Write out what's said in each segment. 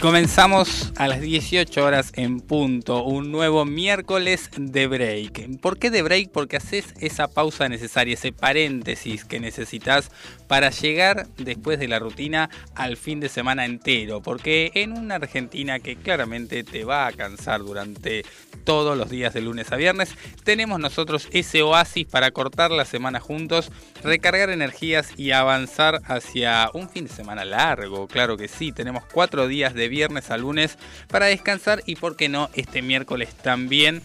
Comenzamos a las 18 horas en punto, un nuevo miércoles de break. ¿Por qué de break? Porque haces esa pausa necesaria, ese paréntesis que necesitas para llegar después de la rutina al fin de semana entero. Porque en una Argentina que claramente te va a cansar durante todos los días de lunes a viernes, tenemos nosotros ese oasis para cortar la semana juntos, recargar energías y avanzar hacia un fin de semana largo. Claro que sí, tenemos cuatro días de viernes a lunes para descansar y, por qué no, este miércoles también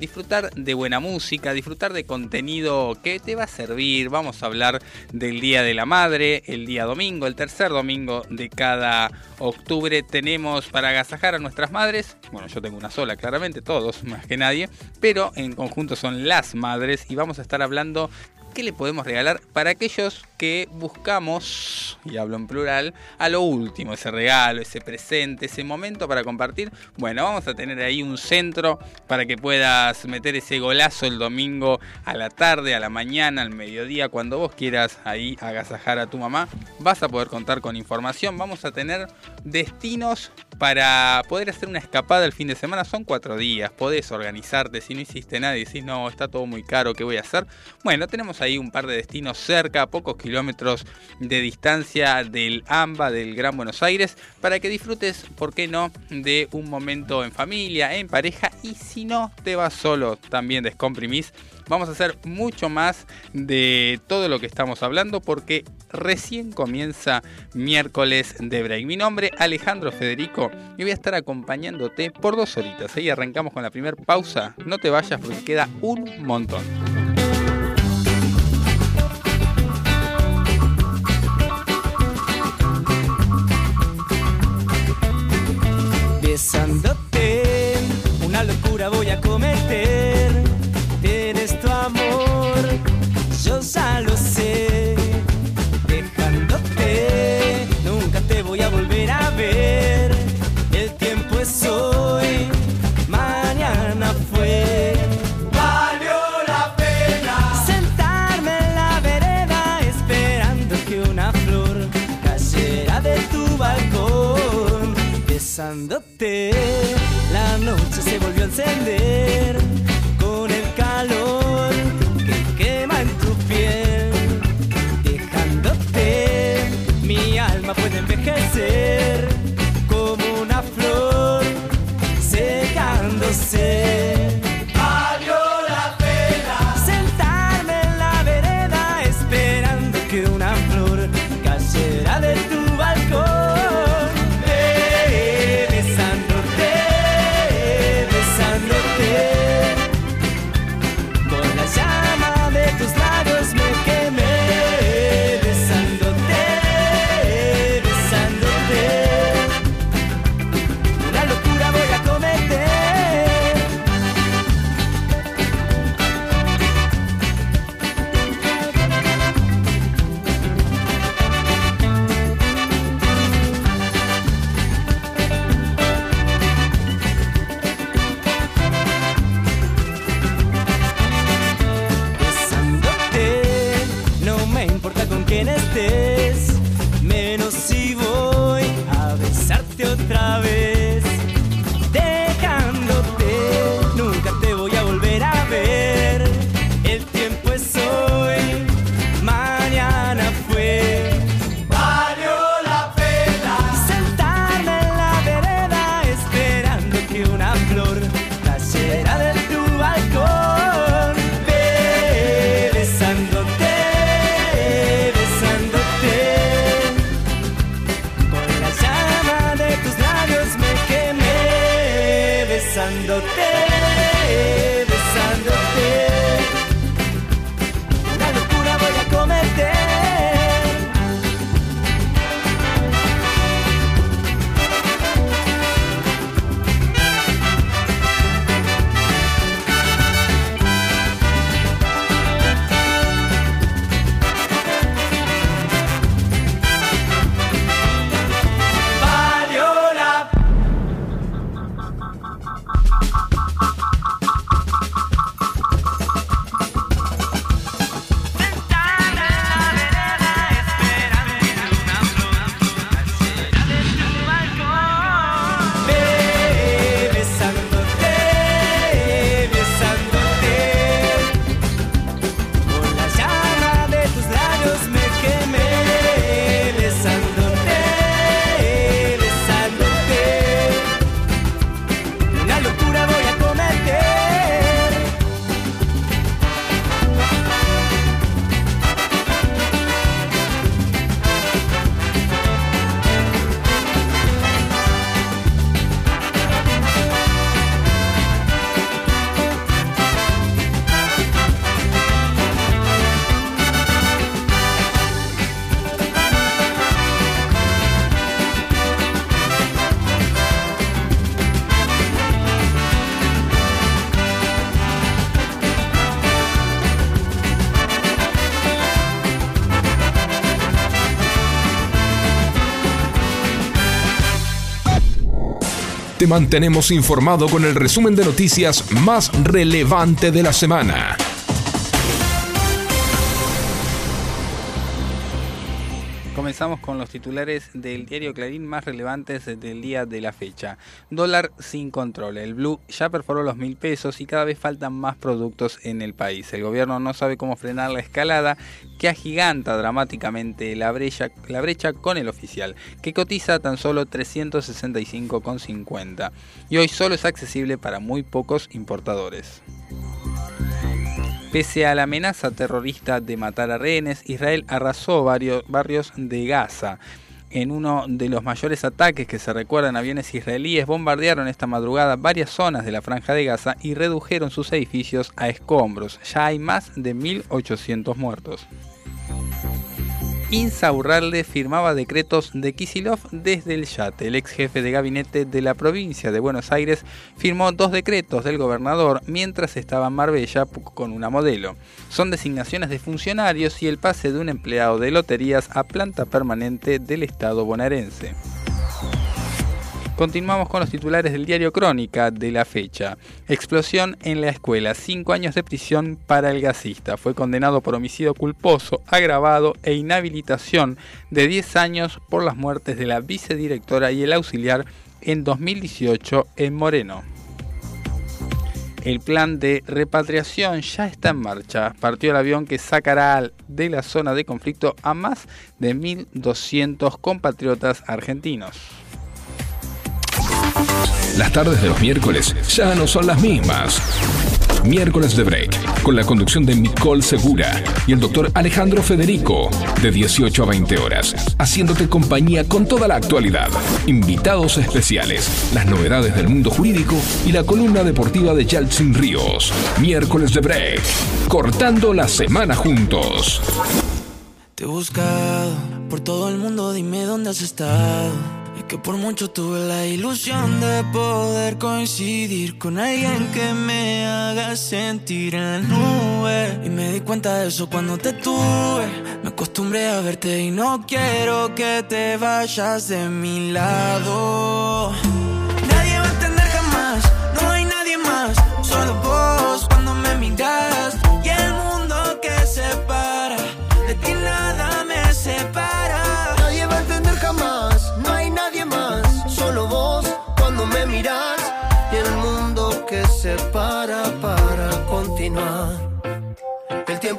disfrutar de buena música, disfrutar de contenido que te va a servir. Vamos a hablar del Día de la Madre, el día domingo, el tercer domingo de cada octubre tenemos para agasajar a nuestras madres. Bueno, yo tengo una sola, claramente, todos, más que nadie, pero en conjunto son las madres y vamos a estar hablando ¿Qué le podemos regalar para aquellos que buscamos, y hablo en plural, a lo último, ese regalo, ese presente, ese momento para compartir? Bueno, vamos a tener ahí un centro para que puedas meter ese golazo el domingo a la tarde, a la mañana, al mediodía, cuando vos quieras ahí agasajar a tu mamá. Vas a poder contar con información, vamos a tener destinos para poder hacer una escapada el fin de semana. Son cuatro días, podés organizarte, si no hiciste nada y decís, no, está todo muy caro, ¿qué voy a hacer? Bueno, tenemos hay un par de destinos cerca, pocos kilómetros de distancia del AMBA, del Gran Buenos Aires, para que disfrutes, ¿por qué no?, de un momento en familia, en pareja y si no te vas solo, también descomprimís. Vamos a hacer mucho más de todo lo que estamos hablando porque recién comienza miércoles de break. Mi nombre es Alejandro Federico y voy a estar acompañándote por dos horitas. Ahí arrancamos con la primera pausa. No te vayas porque queda un montón. Besándote. Una locura voy a cometer. Tienes tu amor, yo ya lo sé. Dejándote, nunca te voy a volver a ver. El tiempo es hoy, mañana fue. Valió la pena sentarme en la vereda esperando que una flor cayera de tu balcón. Besándote la noche se volvió a encender mantenemos informado con el resumen de noticias más relevante de la semana. Comenzamos con los titulares del diario Clarín más relevantes del día de la fecha. Dólar sin control. El blue ya perforó los mil pesos y cada vez faltan más productos en el país. El gobierno no sabe cómo frenar la escalada que agiganta dramáticamente la brecha, la brecha con el que cotiza tan solo 365,50 y hoy solo es accesible para muy pocos importadores. Pese a la amenaza terrorista de matar a rehenes, Israel arrasó varios barrios de Gaza. En uno de los mayores ataques que se recuerdan, aviones israelíes bombardearon esta madrugada varias zonas de la franja de Gaza y redujeron sus edificios a escombros. Ya hay más de 1.800 muertos. Insaurralde firmaba decretos de Kisilov desde el yate. El ex jefe de gabinete de la provincia de Buenos Aires firmó dos decretos del gobernador mientras estaba en Marbella con una modelo. Son designaciones de funcionarios y el pase de un empleado de loterías a planta permanente del Estado bonaerense. Continuamos con los titulares del diario Crónica de la fecha. Explosión en la escuela. Cinco años de prisión para el gasista. Fue condenado por homicidio culposo, agravado e inhabilitación de 10 años por las muertes de la vicedirectora y el auxiliar en 2018 en Moreno. El plan de repatriación ya está en marcha. Partió el avión que sacará de la zona de conflicto a más de 1.200 compatriotas argentinos. Las tardes de los miércoles ya no son las mismas. Miércoles de Break, con la conducción de Nicole Segura y el doctor Alejandro Federico, de 18 a 20 horas, haciéndote compañía con toda la actualidad, invitados especiales, las novedades del mundo jurídico y la columna deportiva de Yaltsin Ríos. Miércoles de Break, cortando la semana juntos. Te he buscado por todo el mundo, dime dónde has estado que por mucho tuve la ilusión de poder coincidir con alguien que me haga sentir en la nube. Y me di cuenta de eso cuando te tuve. Me acostumbré a verte y no quiero que te vayas de mi lado. Nadie va a entender jamás, no hay nadie más, solo vos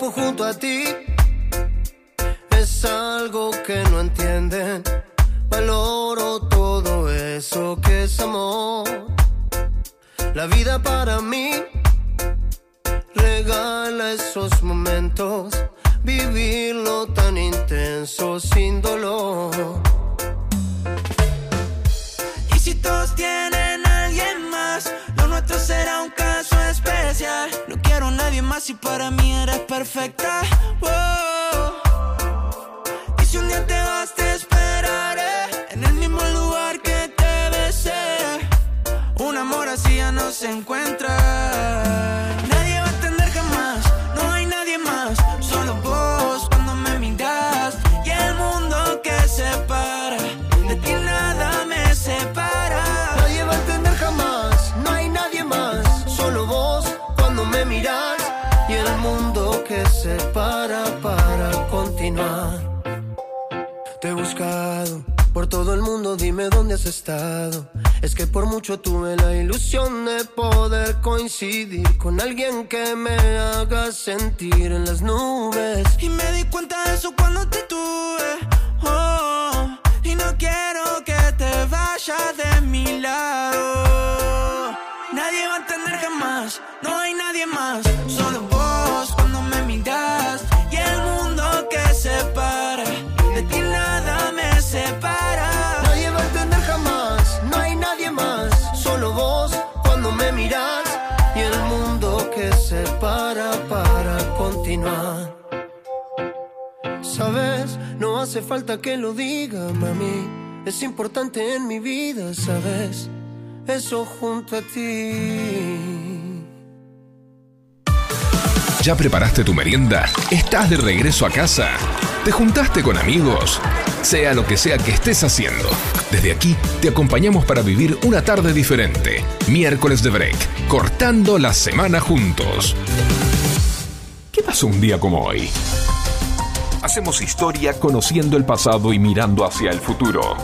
tiempo junto a ti es algo que no entienden. Valoro todo eso que es amor. La vida para mí regala esos momentos, vivirlo tan intenso sin dolor. Y si todos tienen a alguien más, lo nuestro será un caso especial. Más y para mí eres perfecta. Wow. Y si un día te vas, te esperaré en el mismo lugar que te besé. Un amor así ya no se encuentra. Te he buscado por todo el mundo, dime dónde has estado. Es que por mucho tuve la ilusión de poder coincidir con alguien que me haga sentir en las nubes. Y me di cuenta de eso cuando te tuve. Oh, y no quiero que te vayas de mi lado. Nadie va a entender jamás, no hay nadie más, solo vos cuando me miras y el mundo que separa. De ti Sabes, no hace falta que lo diga, mami, es importante en mi vida, sabes, eso junto a ti. ¿Ya preparaste tu merienda? ¿Estás de regreso a casa? ¿Te juntaste con amigos? Sea lo que sea que estés haciendo, desde aquí te acompañamos para vivir una tarde diferente. Miércoles de Break, cortando la semana juntos. ¿Qué pasó un día como hoy? Hacemos historia conociendo el pasado y mirando hacia el futuro.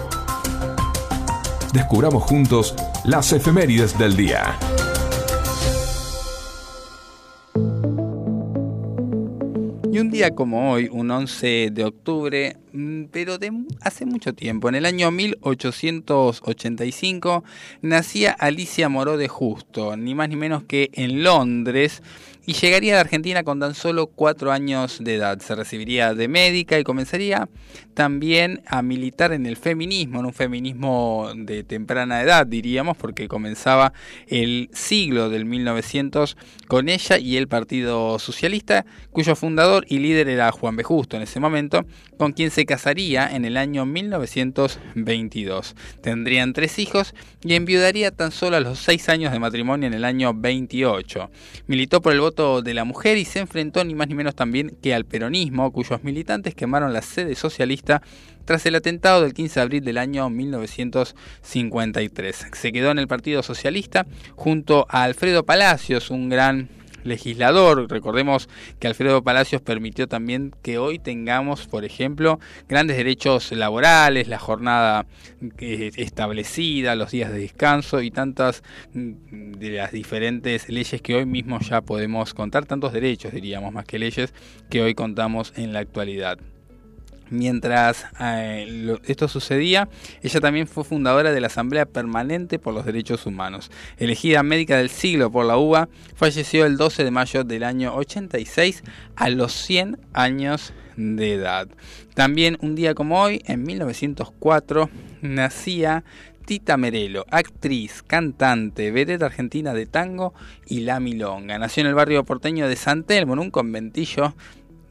Descubramos juntos las efemérides del día. Día como hoy, un 11 de octubre, mm, pero de hace mucho tiempo, en el año 1885, nacía Alicia Moró de Justo, ni más ni menos que en Londres, y llegaría a Argentina con tan solo cuatro años de edad. Se recibiría de médica y comenzaría también a militar en el feminismo, en un feminismo de temprana edad, diríamos, porque comenzaba el siglo del 1900 con ella y el Partido Socialista, cuyo fundador y líder era Juan B. Justo en ese momento, con quien se casaría en el año 1922. Tendrían tres hijos y enviudaría tan solo a los seis años de matrimonio en el año 28. Militó por el voto de la mujer y se enfrentó ni más ni menos también que al peronismo, cuyos militantes quemaron la sede socialista tras el atentado del 15 de abril del año 1953. Se quedó en el Partido Socialista junto a Alfredo Palacios, un gran legislador. Recordemos que Alfredo Palacios permitió también que hoy tengamos, por ejemplo, grandes derechos laborales, la jornada eh, establecida, los días de descanso y tantas mm, de las diferentes leyes que hoy mismo ya podemos contar, tantos derechos diríamos más que leyes que hoy contamos en la actualidad. Mientras eh, esto sucedía, ella también fue fundadora de la Asamblea Permanente por los Derechos Humanos. Elegida médica del siglo por la UBA, falleció el 12 de mayo del año 86 a los 100 años de edad. También un día como hoy, en 1904, nacía Tita Merelo, actriz, cantante, vedette argentina de tango y la milonga. Nació en el barrio porteño de San Telmo, en un conventillo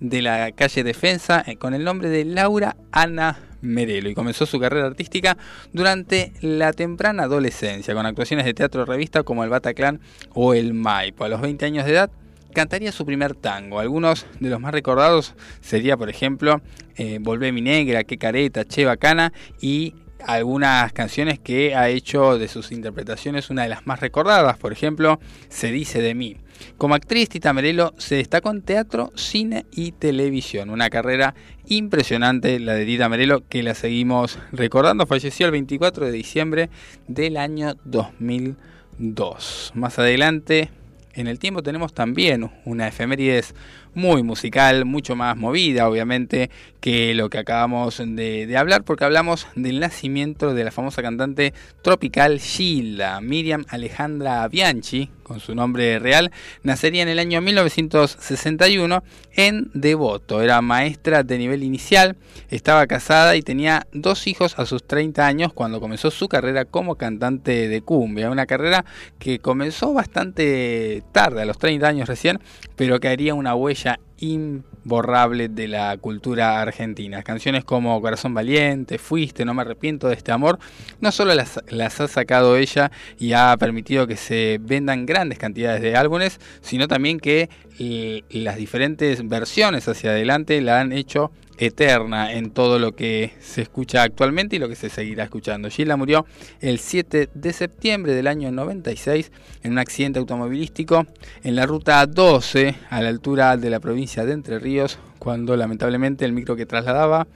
de la calle Defensa eh, con el nombre de Laura Ana Merelo y comenzó su carrera artística durante la temprana adolescencia con actuaciones de teatro revista como el Bataclan o el Maipo. A los 20 años de edad cantaría su primer tango. Algunos de los más recordados sería, por ejemplo, eh, Volvé mi negra, Qué careta, Che bacana y algunas canciones que ha hecho de sus interpretaciones una de las más recordadas, por ejemplo, Se dice de mí. Como actriz, Tita Merelo se destacó en teatro, cine y televisión. Una carrera impresionante la de Tita Merelo que la seguimos recordando. Falleció el 24 de diciembre del año 2002. Más adelante en el tiempo tenemos también una efemérides muy musical, mucho más movida, obviamente, que lo que acabamos de, hablar, porque hablamos del nacimiento de la famosa cantante tropical Gilda, Miriam Alejandra Bianchi, con su nombre real, nacería en el año 1961 en Devoto. Era maestra de nivel inicial, estaba casada y tenía dos hijos a sus 30 años cuando comenzó su carrera como cantante de cumbia. Una carrera que comenzó bastante tarde, a los 30 años recién, pero que haría una huella imborrable de la cultura argentina. Canciones como Corazón Valiente, Fuiste, No me arrepiento de este amor, no solo las, ha sacado ella y ha permitido que se vendan grandes cantidades de álbumes, sino también que eh, las diferentes versiones hacia adelante la han hecho eterna en todo lo que se escucha actualmente y lo que se seguirá escuchando. Gilda murió el 7 de septiembre del año 96 en un accidente automovilístico en la ruta 12 a la altura de la provincia de Entre Ríos cuando lamentablemente el micro que trasladaba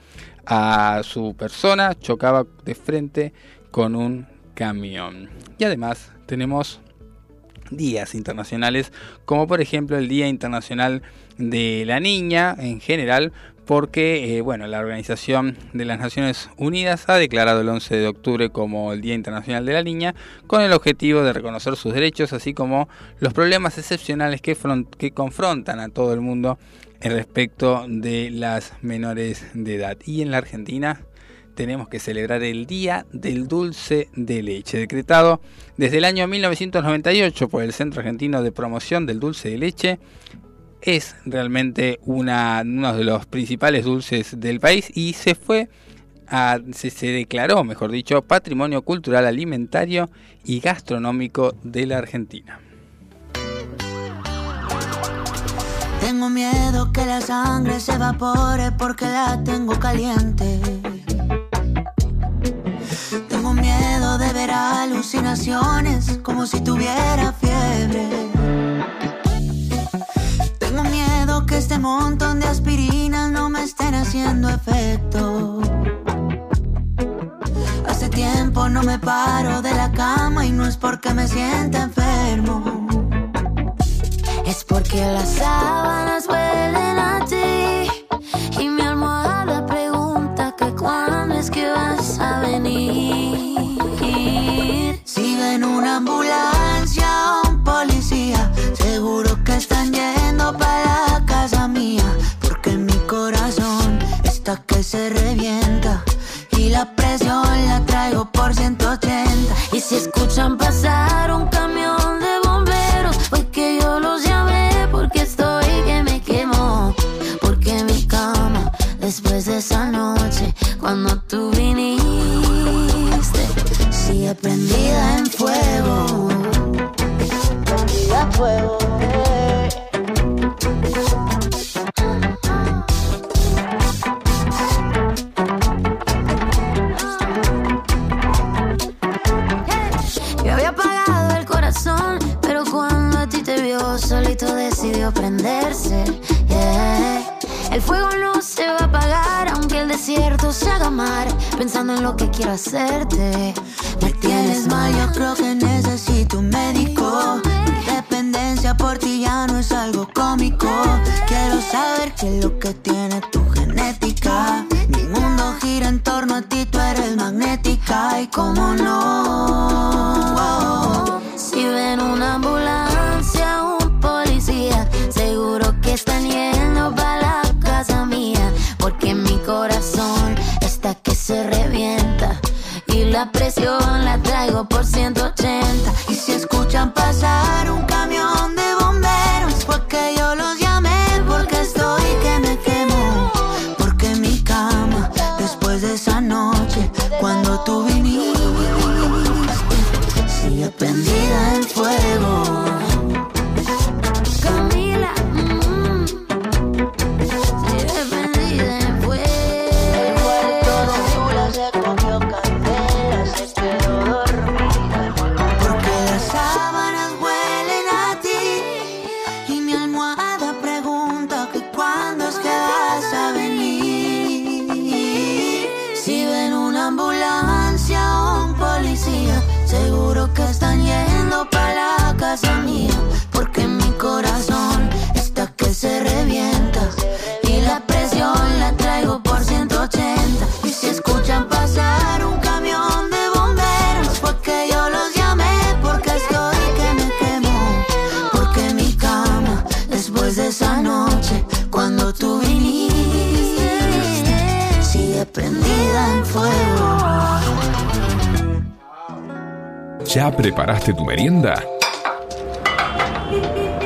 a su persona chocaba de frente con un camión. Y además tenemos días internacionales como por ejemplo el Día Internacional de la Niña en general porque eh, bueno, la Organización de las Naciones Unidas ha declarado el 11 de octubre como el Día Internacional de la Niña con el objetivo de reconocer sus derechos, así como los problemas excepcionales que, que confrontan a todo el mundo en respecto de las menores de edad. Y en la Argentina tenemos que celebrar el Día del Dulce de Leche, decretado desde el año 1998 por el Centro Argentino de Promoción del Dulce de Leche es realmente una, uno de los principales dulces del país y se fue a, se, se, declaró, mejor dicho, Patrimonio Cultural Alimentario y Gastronómico de la Argentina. Tengo miedo que la sangre se evapore porque la tengo caliente. Tengo miedo de ver alucinaciones como si tuviera fiebre. Que este montón de aspirinas no me estén haciendo efecto. Hace tiempo no me paro de la cama y no es porque me sienta enfermo. Es porque las sábanas huelen a ti y mi almohada pregunta que cuándo es que vas a venir. Si ven una ambulancia o un policía, seguro que están yendo para está que se revienta y la presión la traigo por 180. Y si escuchan pasar un camión de bomberos, fue que yo los llamé porque estoy que me quemo. Porque mi cama, después de esa noche, cuando tú viniste, sigue prendida en fuego. Prendida a fuego. Decidió prenderse. El fuego no se va a apagar, aunque el desierto se haga mar. Pensando en lo que quiero hacerte. Me tienes mal, yo creo que necesito un médico. Mi dependencia por ti ya no es algo cómico. Quiero saber qué es lo que tiene tu genética. Mi mundo gira en torno a ti, tú eres magnética. Y cómo no. La presión la traigo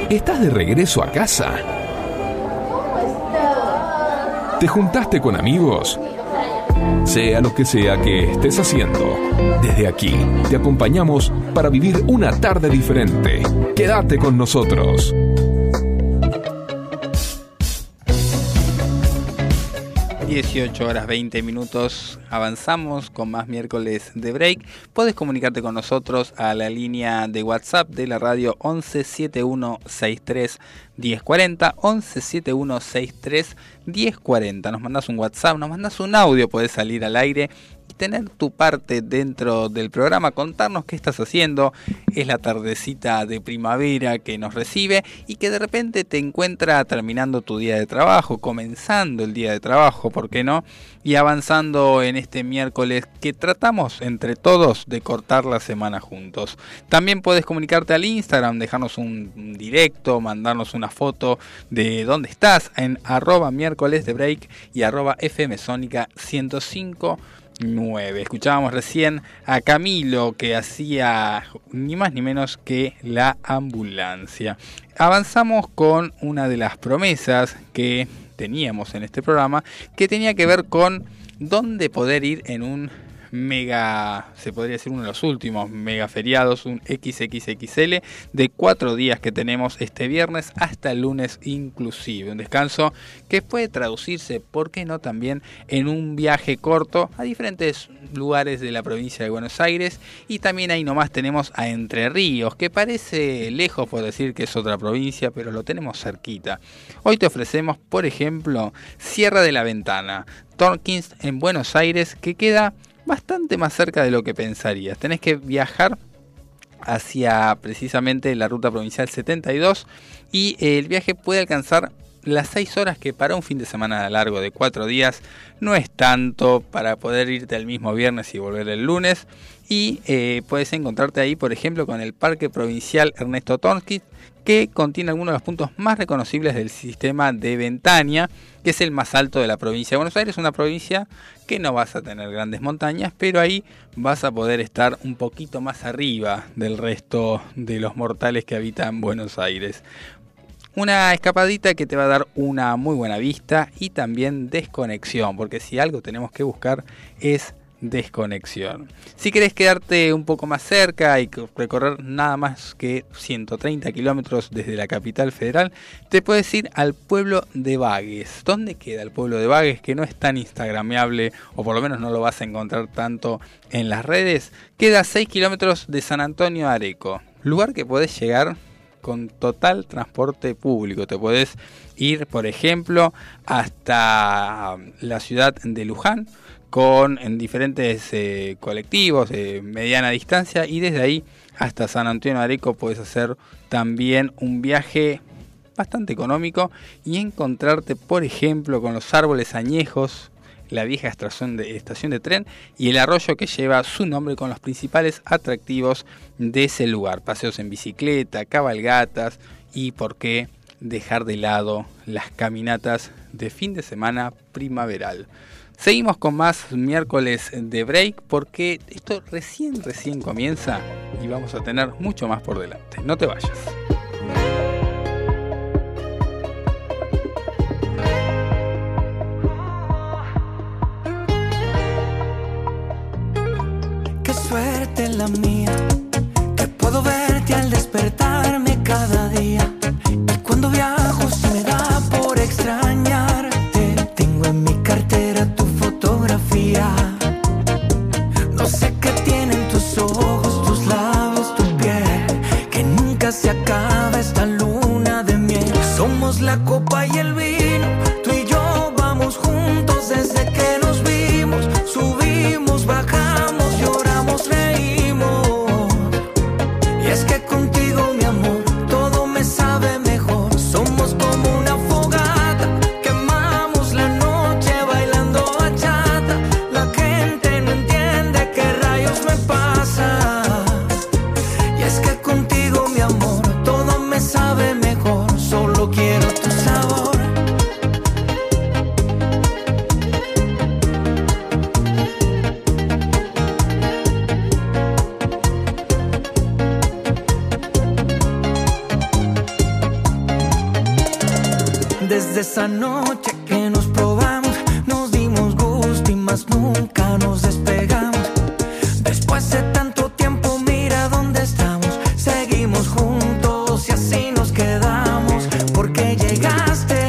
¿Estás de regreso a casa? ¿Te juntaste con amigos? Sea lo que sea que estés haciendo, desde aquí te acompañamos para vivir una tarde diferente. Quédate con nosotros. ...18 horas 20 minutos... ...avanzamos con más miércoles de break... ...puedes comunicarte con nosotros... ...a la línea de WhatsApp de la radio... ...117163 1040... ...117163 1040... ...nos mandas un WhatsApp... ...nos mandas un audio... ...puedes salir al aire... tener tu parte dentro del programa... ...contarnos qué estás haciendo... ...es la tardecita de primavera que nos recibe... ...y que de repente te encuentra terminando tu día de trabajo... ...comenzando el día de trabajo... ¿por qué no? Y avanzando en este miércoles que tratamos entre todos de cortar la semana juntos. También puedes comunicarte al Instagram, dejarnos un directo, mandarnos una foto de dónde estás en arroba miércoles de break y arroba fmsónica 105.9. Escuchábamos recién a Camilo que hacía ni más ni menos que la ambulancia. Avanzamos con una de las promesas que teníamos en este programa que tenía que ver con dónde poder ir en un mega, se podría decir uno de los últimos mega feriados, un XXXL de cuatro días que tenemos este viernes hasta el lunes inclusive. Un descanso que puede traducirse, ¿por qué no también en un viaje corto a diferentes lugares de la provincia de Buenos Aires? Y también ahí nomás tenemos a Entre Ríos, que parece lejos por decir que es otra provincia, pero lo tenemos cerquita. Hoy te ofrecemos, por ejemplo, Sierra de la Ventana, Torkins en Buenos Aires, que queda bastante más cerca de lo que pensarías. Tenés que viajar hacia precisamente la ruta provincial 72 y el viaje puede alcanzar las 6 horas que para un fin de semana largo de 4 días no es tanto para poder irte el mismo viernes y volver el lunes y eh, puedes encontrarte ahí por ejemplo con el Parque Provincial Ernesto Torkins que contiene algunos de los puntos más reconocibles del sistema de Ventania, que es el más alto de la provincia de Buenos Aires, una provincia que no vas a tener grandes montañas, pero ahí vas a poder estar un poquito más arriba del resto de los mortales que habitan Buenos Aires. Una escapadita que te va a dar una muy buena vista y también desconexión, porque si algo tenemos que buscar es desconexión. Si querés quedarte un poco más cerca y recorrer nada más que 130 kilómetros desde la capital federal, te puedes ir al pueblo de Vagues. ¿Dónde queda el pueblo de Vagues? Que no es tan instagrameable o por lo menos no lo vas a encontrar tanto en las redes. Queda a 6 kilómetros de San Antonio Areco, lugar que podés llegar con total transporte público. Te puedes ir, por ejemplo, hasta la ciudad de Luján con en diferentes eh, colectivos de mediana distancia y desde ahí hasta San Antonio Areco puedes hacer también un viaje bastante económico y encontrarte por ejemplo con los árboles añejos la vieja estación de, estación de tren y el arroyo que lleva su nombre con los principales atractivos de ese lugar, paseos en bicicleta, cabalgatas y por qué dejar de lado las caminatas de fin de semana primaveral. Seguimos con más miércoles de break porque esto recién, recién comienza y vamos a tener mucho más por delante. No te vayas. Qué suerte la mía, que puedo verte al despertarme cada día. Y cuando viajo la copa esa noche que nos probamos, nos dimos gusto y más nunca nos despegamos. Después de tanto tiempo, mira dónde estamos. Seguimos juntos y así nos quedamos. Porque llegaste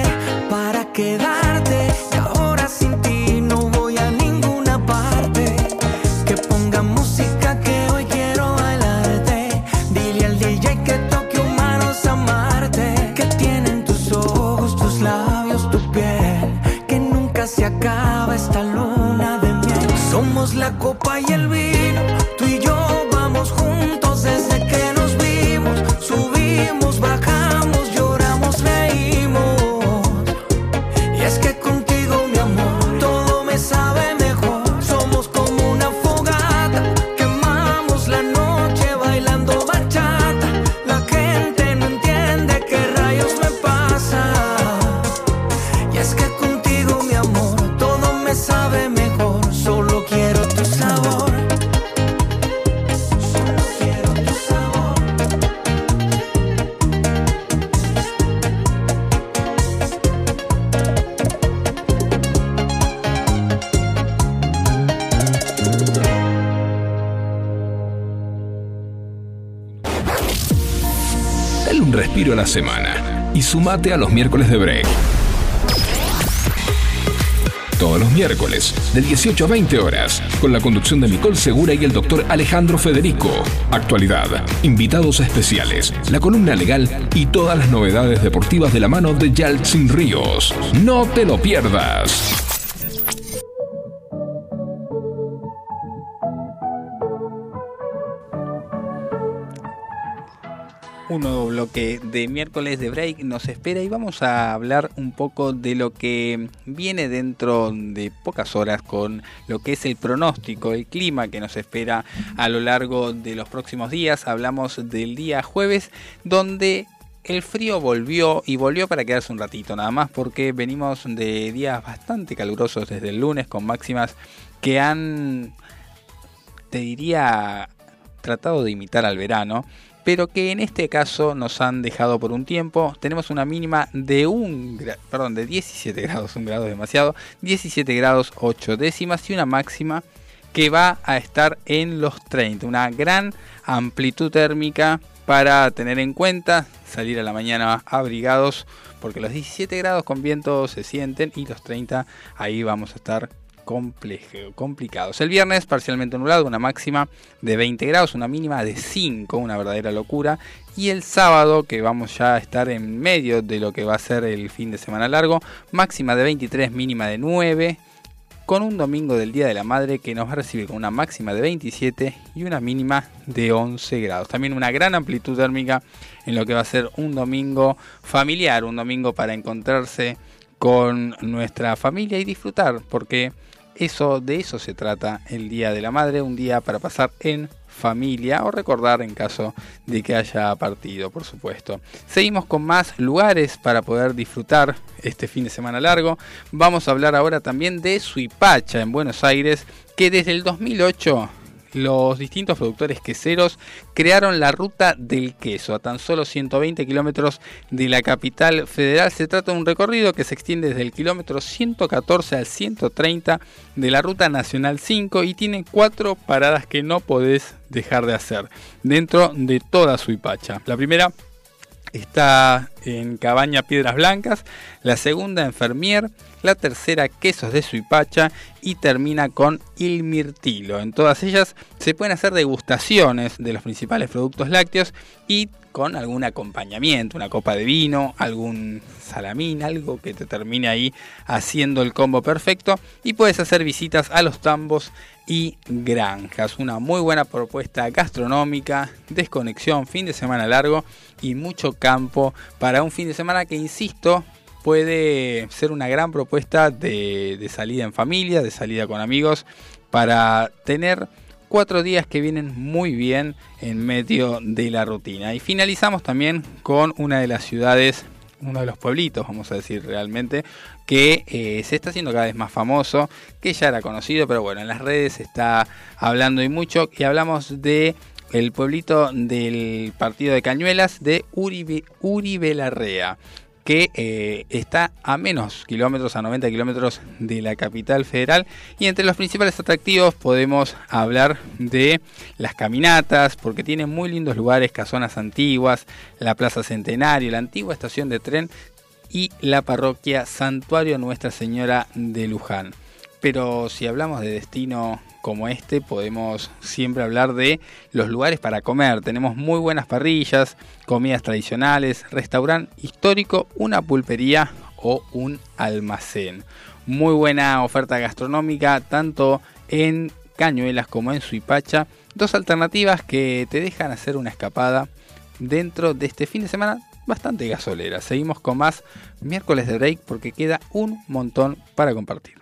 sumate a los miércoles de break. Todos los miércoles, de 18 a 20 horas, con la conducción de Nicole Segura y el doctor Alejandro Federico. Actualidad, invitados especiales, la columna legal y todas las novedades deportivas de la mano de Yaltsin Ríos. No te lo pierdas. De miércoles de break nos espera y vamos a hablar un poco de lo que viene dentro de pocas horas con lo que es el pronóstico, el clima que nos espera a lo largo de los próximos días. Hablamos del día jueves donde el frío volvió y volvió para quedarse un ratito nada más porque venimos de días bastante calurosos desde el lunes con máximas que han, te diría, tratado de imitar al verano pero que en este caso nos han dejado por un tiempo. Tenemos una mínima de un perdón, de 17 grados, un grado demasiado, 17 grados 8 décimas y una máxima que va a estar en los 30, una gran amplitud térmica para tener en cuenta, salir a la mañana abrigados, porque los 17 grados con viento se sienten y los 30 ahí vamos a estar complicados. El viernes parcialmente nublado, una máxima de 20 grados, una mínima de 5, una verdadera locura. Y el sábado, que vamos ya a estar en medio de lo que va a ser el fin de semana largo, máxima de 23, mínima de 9, con un domingo del Día de la Madre que nos va a recibir con una máxima de 27 y una mínima de 11 grados. También una gran amplitud térmica en lo que va a ser un domingo familiar, un domingo para encontrarse con nuestra familia y disfrutar, porque eso, de eso se trata el Día de la Madre, un día para pasar en familia o recordar en caso de que haya partido, por supuesto. Seguimos con más lugares para poder disfrutar este fin de semana largo. Vamos a hablar ahora también de Suipacha en Buenos Aires, que desde el 2008 los distintos productores queseros crearon la ruta del queso a tan solo 120 kilómetros de la capital federal. Se trata de un recorrido que se extiende desde el kilómetro 114 al 130 de la ruta nacional 5 y tiene cuatro paradas que no podés dejar de hacer dentro de toda su hipacha. La primera está en Cabaña Piedras Blancas, la segunda en Fermier, la tercera quesos de Suipacha y termina con Il Mirtilo. En todas ellas se pueden hacer degustaciones de los principales productos lácteos y con algún acompañamiento, una copa de vino, algún salamín, algo que te termine ahí haciendo el combo perfecto y puedes hacer visitas a los tambos y granjas. Una muy buena propuesta gastronómica, desconexión, fin de semana largo y mucho campo para un fin de semana que, insisto, puede ser una gran propuesta de, de salida en familia, de salida con amigos, para tener cuatro días que vienen muy bien en medio de la rutina. Y finalizamos también con una de las ciudades uno de los pueblitos, vamos a decir realmente, que eh, se está haciendo cada vez más famoso, que ya era conocido, pero bueno, en las redes se está hablando y mucho, y hablamos de el pueblito del partido de Cañuelas de Uribe, Uribe Larrea que eh, está a menos kilómetros, a 90 kilómetros de la capital federal. Y entre los principales atractivos podemos hablar de las caminatas, porque tiene muy lindos lugares, casonas antiguas, la Plaza Centenario, la antigua estación de tren y la parroquia Santuario Nuestra Señora de Luján. Pero si hablamos de destino como este podemos siempre hablar de los lugares para comer. Tenemos muy buenas parrillas, comidas tradicionales, restaurante histórico, una pulpería o un almacén. Muy buena oferta gastronómica tanto en Cañuelas como en Suipacha. Dos alternativas que te dejan hacer una escapada dentro de este fin de semana bastante gasolera. Seguimos con más miércoles de break porque queda un montón para compartir.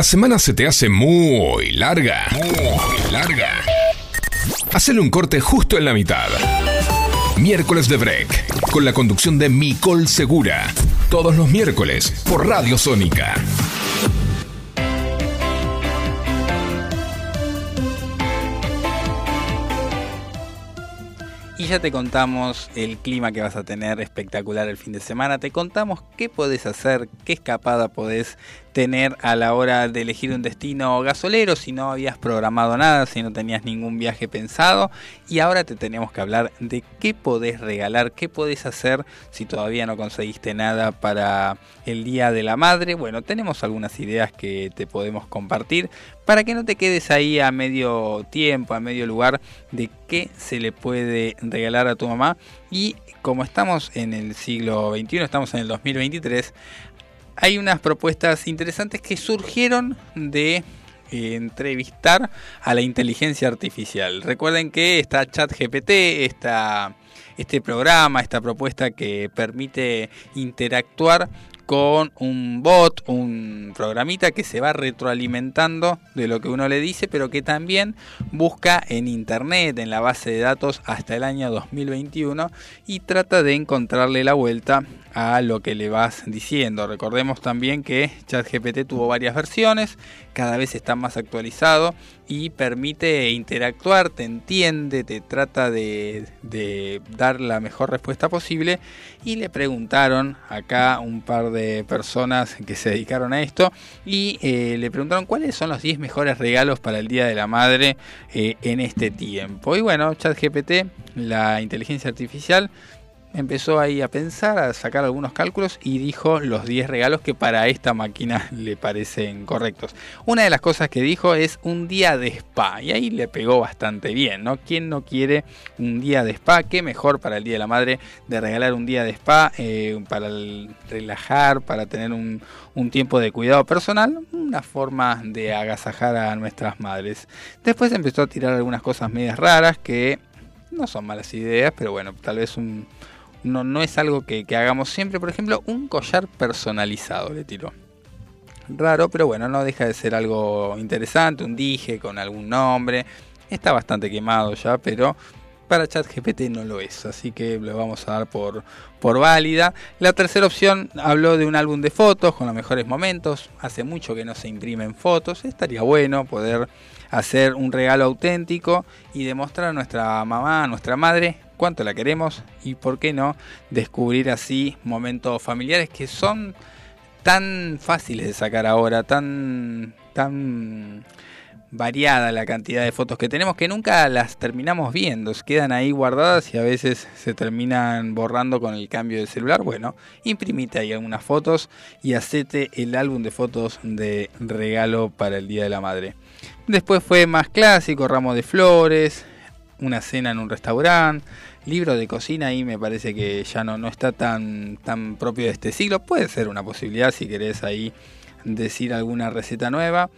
La semana se te hace muy larga. Muy larga. Hacele un corte justo en la mitad. Miércoles de Break, con la conducción de Micol Segura. Todos los miércoles por Radio Sónica. Ya te contamos el clima que vas a tener espectacular el fin de semana. Te contamos qué podés hacer, qué escapada podés tener a la hora de elegir un destino gasolero si no habías programado nada, si no tenías ningún viaje pensado. Y ahora te tenemos que hablar de qué podés regalar, qué podés hacer si todavía no conseguiste nada para el Día de la Madre. Bueno, tenemos algunas ideas que te podemos compartir para que no te quedes ahí a medio tiempo, a medio lugar de qué se le puede regalar a tu mamá. Y como estamos en el siglo XXI, estamos en el 2023, hay unas propuestas interesantes que surgieron de eh, entrevistar a la inteligencia artificial. Recuerden que está ChatGPT, está este programa, esta propuesta que permite interactuar con un bot, un programita que se va retroalimentando de lo que uno le dice, pero que también busca en internet, en la base de datos hasta el año 2021 y trata de encontrarle la vuelta a lo que le vas diciendo. Recordemos también que ChatGPT tuvo varias versiones, cada vez está más actualizado y permite interactuar, te entiende, te trata de, dar la mejor respuesta posible. Y le preguntaron acá un par de personas que se dedicaron a esto y eh, le preguntaron cuáles son los 10 mejores regalos para el Día de la Madre eh, en este tiempo. Y bueno, ChatGPT, la inteligencia artificial, empezó ahí a pensar, a sacar algunos cálculos y dijo los 10 regalos que para esta máquina le parecen correctos. Una de las cosas que dijo es un día de spa y ahí le pegó bastante bien, ¿no? ¿Quién no quiere un día de spa? ¿Qué mejor para el Día de la Madre de regalar un día de spa eh, para relajar, para tener un, un tiempo de cuidado personal? Una forma de agasajar a nuestras madres. Después empezó a tirar algunas cosas medias raras que no son malas ideas, pero bueno, tal vez un no, no es algo que, hagamos siempre. Por ejemplo, un collar personalizado le tiró. Raro, pero bueno, no deja de ser algo interesante. Un dije con algún nombre. Está bastante quemado ya, pero para ChatGPT no lo es, así que lo vamos a dar por, por válida. La tercera opción habló de un álbum de fotos con los mejores momentos. Hace mucho que no se imprimen fotos, estaría bueno poder hacer un regalo auténtico y demostrar a nuestra mamá, a nuestra madre, cuánto la queremos y por qué no descubrir así momentos familiares que son tan fáciles de sacar ahora, tan tan variada la cantidad de fotos que tenemos que nunca las terminamos viendo, quedan ahí guardadas y a veces se terminan borrando con el cambio de celular. Bueno, imprimite ahí algunas fotos y hacete el álbum de fotos de regalo para el Día de la Madre. Después fue más clásico, ramo de flores, una cena en un restaurante, libro de cocina y me parece que ya no, no está tan, tan propio de este siglo. Puede ser una posibilidad si querés ahí decir alguna receta nueva.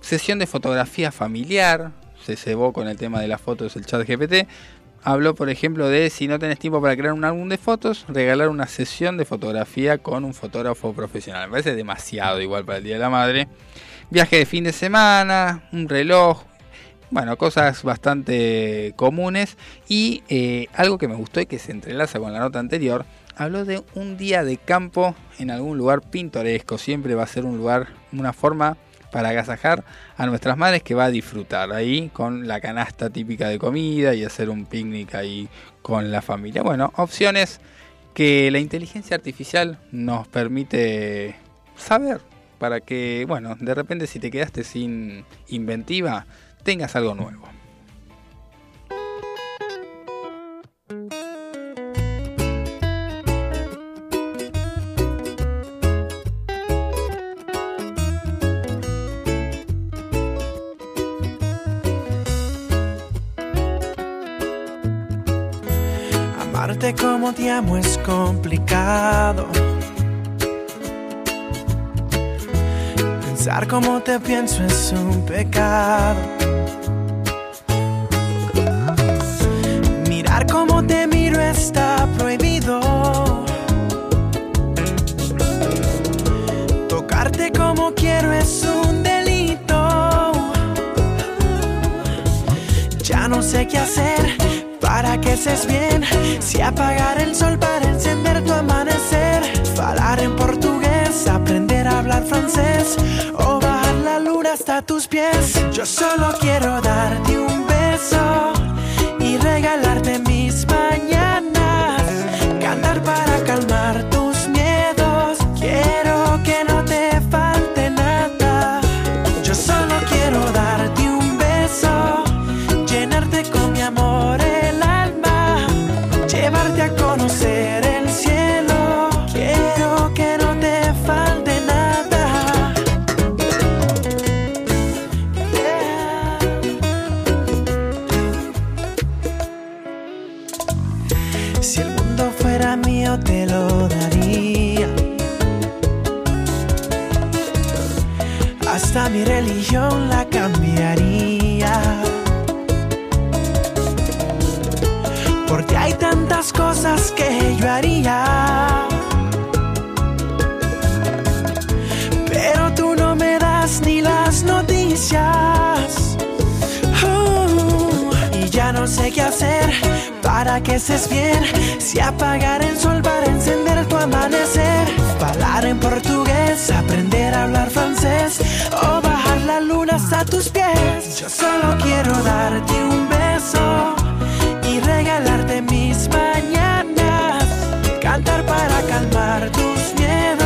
Sesión de fotografía familiar, se cebó con el tema de las fotos el chat GPT. Habló, por ejemplo, de si no tenés tiempo para crear un álbum de fotos, regalar una sesión de fotografía con un fotógrafo profesional. Me parece demasiado igual para el Día de la Madre. Viaje de fin de semana, un reloj, bueno, cosas bastante comunes y eh, algo que me gustó y que se entrelaza con la nota anterior, habló de un día de campo en algún lugar pintoresco, siempre va a ser un lugar, una forma para agasajar a nuestras madres que va a disfrutar ahí con la canasta típica de comida y hacer un picnic ahí con la familia. Bueno, opciones que la inteligencia artificial nos permite saber para que, bueno, de repente si te quedaste sin inventiva, tengas algo nuevo. Amarte como te amo es complicado Pensar como te pienso es un pecado. Mirar como te miro está prohibido. Tocarte como quiero es un delito. Ya no sé qué hacer para que seas bien. Si apagar el sol para encender tu amanecer. Falar en portugués, aprender a hablar francés hasta tus pies. Yo solo quiero darte un bien. Si apagar el sol para encender tu amanecer. Hablar en portugués, aprender a hablar francés. O bajar la luna hasta tus pies. Yo solo quiero darte un beso y regalarte mis mañanas. Cantar para calmar tus miedos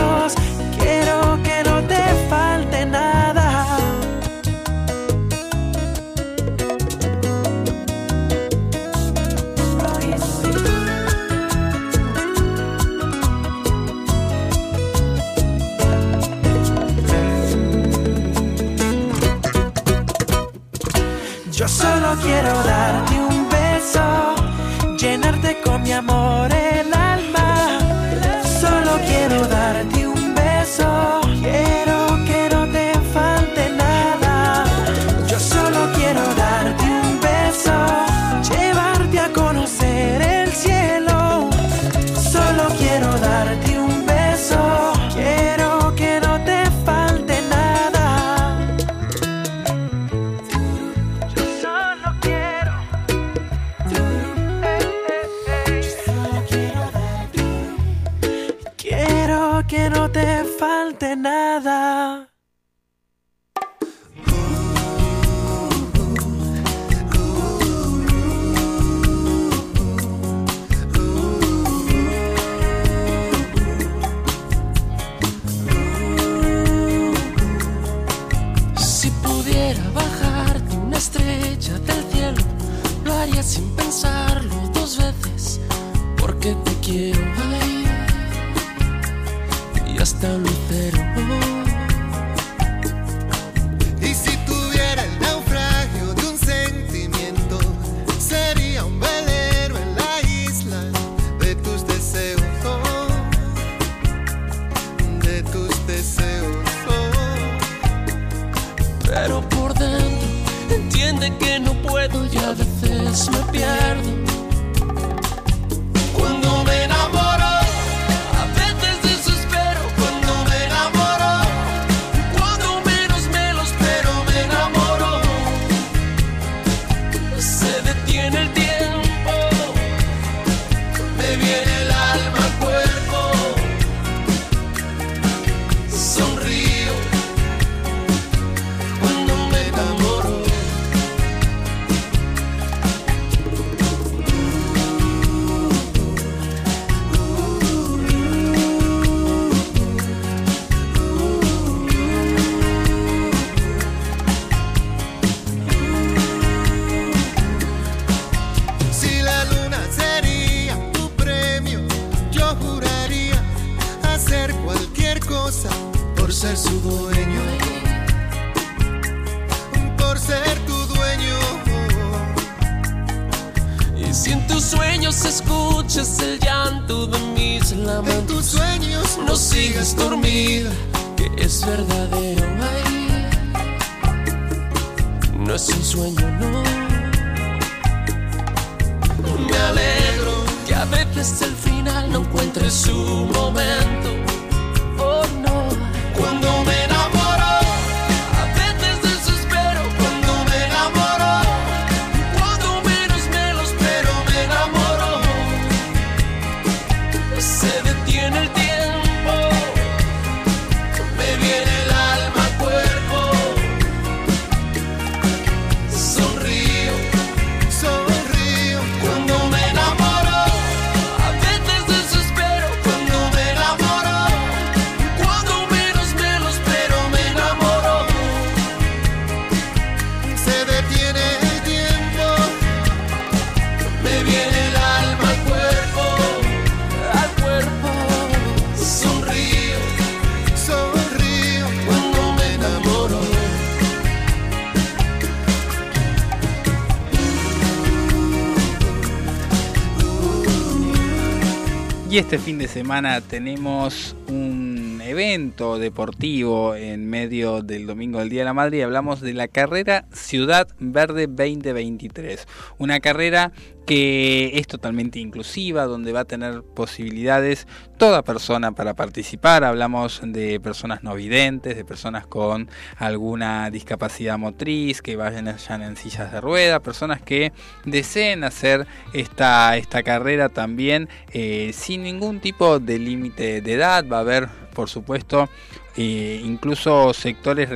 tenemos un evento deportivo en medio del domingo del Día de la Madre y hablamos de la carrera Ciudad Verde 2023. Una carrera que es totalmente inclusiva, donde va a tener posibilidades toda persona para participar. Hablamos de personas no videntes, de personas con alguna discapacidad motriz, que vayan en sillas de rueda, personas que deseen hacer esta, esta carrera también eh, sin ningún tipo de límite de edad. Va a haber, por supuesto, incluso sectores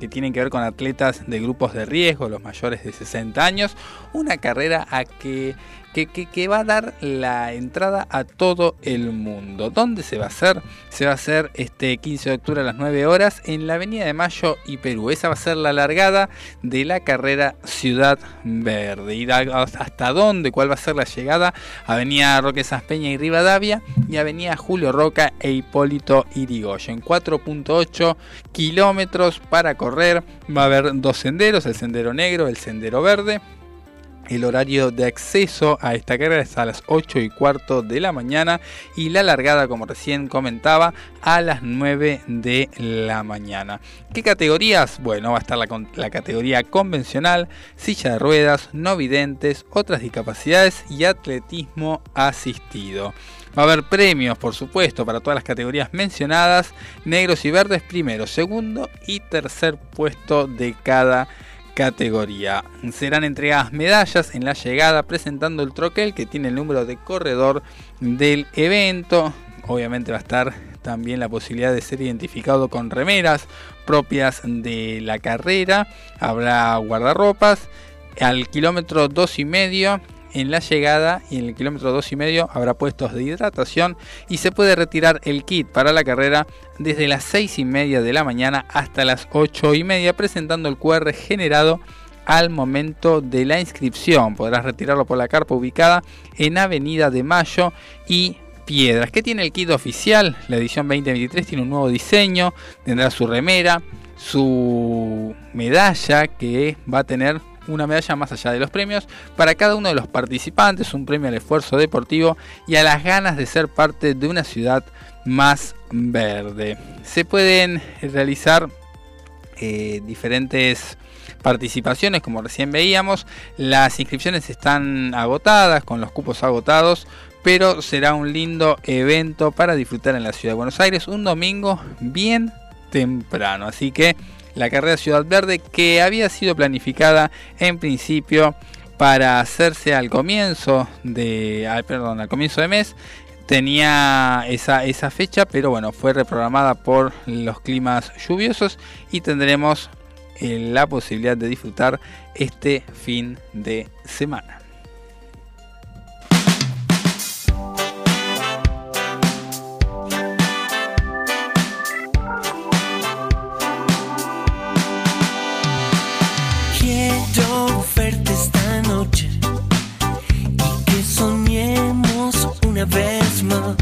que tienen que ver con atletas de grupos de riesgo, los mayores de 60 años, una carrera a que que, va a dar la entrada a todo el mundo. ¿Dónde se va a hacer? Se va a hacer este 15 de octubre a las 9 horas en la Avenida de Mayo y Perú. Esa va a ser la largada de la carrera Ciudad Verde. ¿Y hasta dónde? ¿Cuál va a ser la llegada? Avenida Roque Peña y Rivadavia y Avenida Julio Roca e Hipólito Irigoyen. 4.8 kilómetros para correr. Va a haber dos senderos, el sendero negro, el sendero verde. El horario de acceso a esta carrera es a las 8 y cuarto de la mañana y la largada, como recién comentaba, a las 9 de la mañana. ¿Qué categorías? Bueno, va a estar la, la categoría convencional, silla de ruedas, no videntes, otras discapacidades y atletismo asistido. Va a haber premios, por supuesto, para todas las categorías mencionadas, negros y verdes primero, segundo y tercer puesto de cada categoría. Serán entregadas medallas en la llegada presentando el troquel que tiene el número de corredor del evento. Obviamente va a estar también la posibilidad de ser identificado con remeras propias de la carrera. Habrá guardarropas. Al kilómetro dos y medio en la llegada y en el kilómetro 2 y medio habrá puestos de hidratación y se puede retirar el kit para la carrera desde las 6 y media de la mañana hasta las 8 y media presentando el QR generado al momento de la inscripción. Podrás retirarlo por la carpa ubicada en Avenida de Mayo y Piedras. ¿Qué tiene el kit oficial? La edición 2023 tiene un nuevo diseño, tendrá su remera, su medalla que va a tener una medalla más allá de los premios para cada uno de los participantes, un premio al esfuerzo deportivo y a las ganas de ser parte de una ciudad más verde. Se pueden realizar eh, diferentes participaciones como recién veíamos. Las inscripciones están agotadas, con los cupos agotados, pero será un lindo evento para disfrutar en la ciudad de Buenos Aires un domingo bien temprano. Así que la carrera Ciudad Verde que había sido planificada en principio para hacerse al comienzo de perdón, al comienzo de mes. Tenía esa, esa fecha pero bueno fue reprogramada por los climas lluviosos y tendremos eh, la posibilidad de disfrutar este fin de semana una vez más.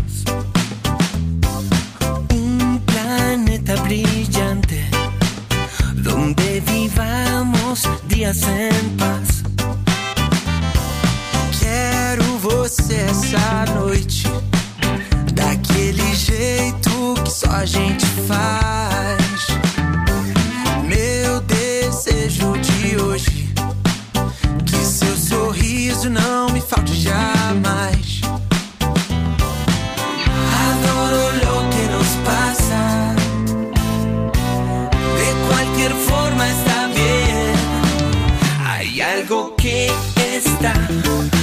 Un planeta brillante donde vivamos días en paz. Quero você essa noite, daquele jeito que só a gente faz. Meu desejo de hoje, que seu sorriso não me falte jamais. Está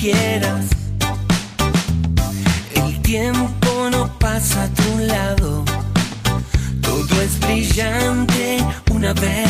quieras. El tiempo no pasa a tu lado. Todo es brillante una vez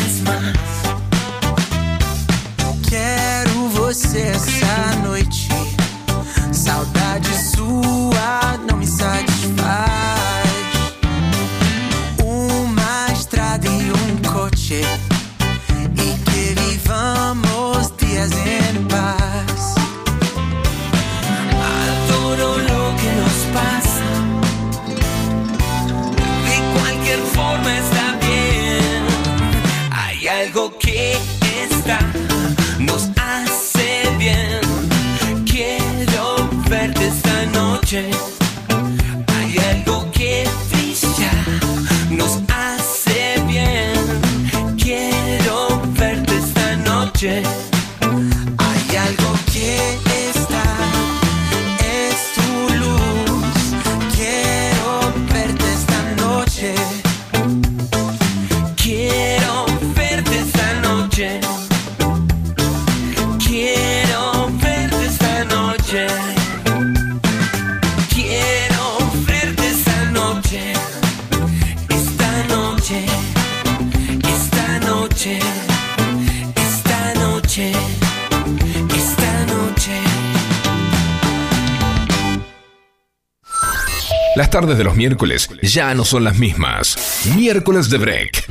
miércoles ya no son las mismas. Miércoles de Break.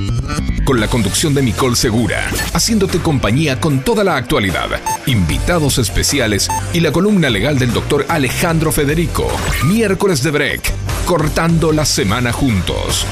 Con la conducción de Nicole Segura, haciéndote compañía con toda la actualidad, invitados especiales y la columna legal del doctor Alejandro Federico. Miércoles de Break. Cortando la semana juntos.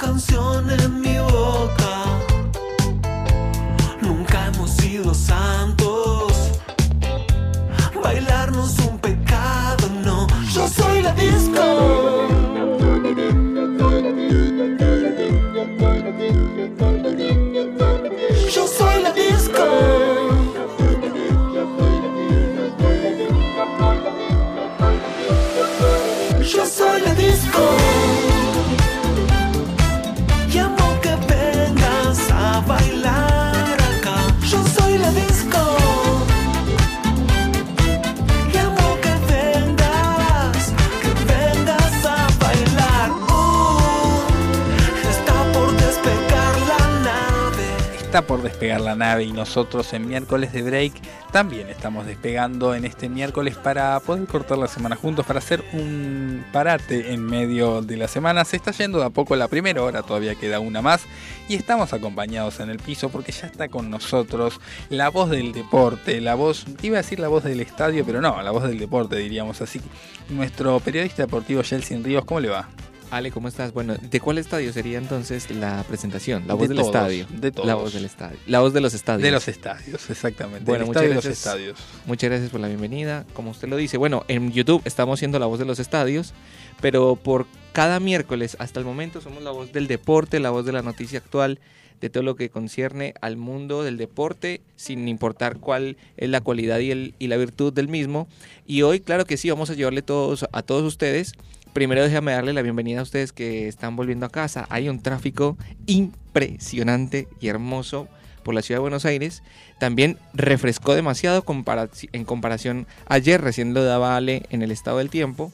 Canción en mi Por despegar la nave y nosotros en miércoles de break también estamos despegando en este miércoles para poder cortar la semana juntos, para hacer un parate en medio de la semana. Se está yendo de a poco la primera hora, todavía queda una más y estamos acompañados en el piso porque ya está con nosotros la voz del deporte, la voz, iba a decir la voz del estadio, pero no, la voz del deporte diríamos así. Nuestro periodista deportivo Jelsin Ríos, ¿cómo le va? Ale, ¿cómo estás? Bueno, ¿de cuál estadio sería entonces la presentación? La voz De del todos, estadio. de todos. La voz del estadio. La voz de los estadios. De los estadios, exactamente. Bueno, muchas los gracias. estadios. Muchas gracias por la bienvenida. Como usted lo dice, bueno, en YouTube estamos siendo la voz de los estadios, pero por cada miércoles hasta el momento somos la voz del deporte, la voz de la noticia actual, de todo lo que concierne al mundo del deporte, sin importar cuál es la cualidad y, el- y la virtud del mismo. Y hoy, claro que sí, vamos a llevarle todos, a todos ustedes. Primero déjame darle la bienvenida a ustedes que están volviendo a casa. Hay un tráfico impresionante y hermoso por la ciudad de Buenos Aires. También refrescó demasiado en comparación ayer, recién lo daba Ale en el estado del tiempo.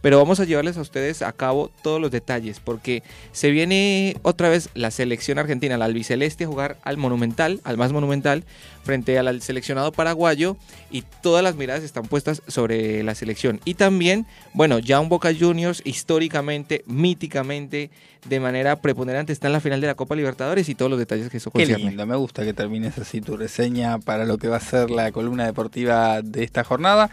Pero vamos a llevarles a ustedes a cabo todos los detalles, porque se viene otra vez la selección argentina, la albiceleste, a jugar al monumental, al más monumental, frente al seleccionado paraguayo, y todas las miradas están puestas sobre la selección. Y también, bueno, ya un Boca Juniors históricamente, míticamente, de manera preponderante, está en la final de la Copa Libertadores y todos los detalles que eso Qué concierne. lindo, me gusta que termines así tu reseña para lo que va a ser la columna deportiva de esta jornada.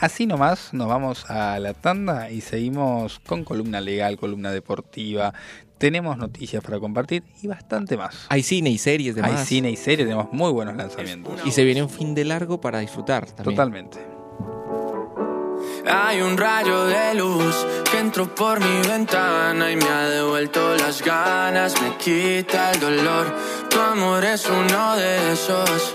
Así nomás nos vamos a la tanda y seguimos con columna legal, columna deportiva. Tenemos noticias para compartir y bastante más. Hay cine y series de Hay más. cine y serie, tenemos muy buenos lanzamientos. Y se viene un fin de largo para disfrutar también. Totalmente. Hay un rayo de luz que entró por mi ventana y me ha devuelto las ganas, me quita el dolor. Tu amor es uno de esos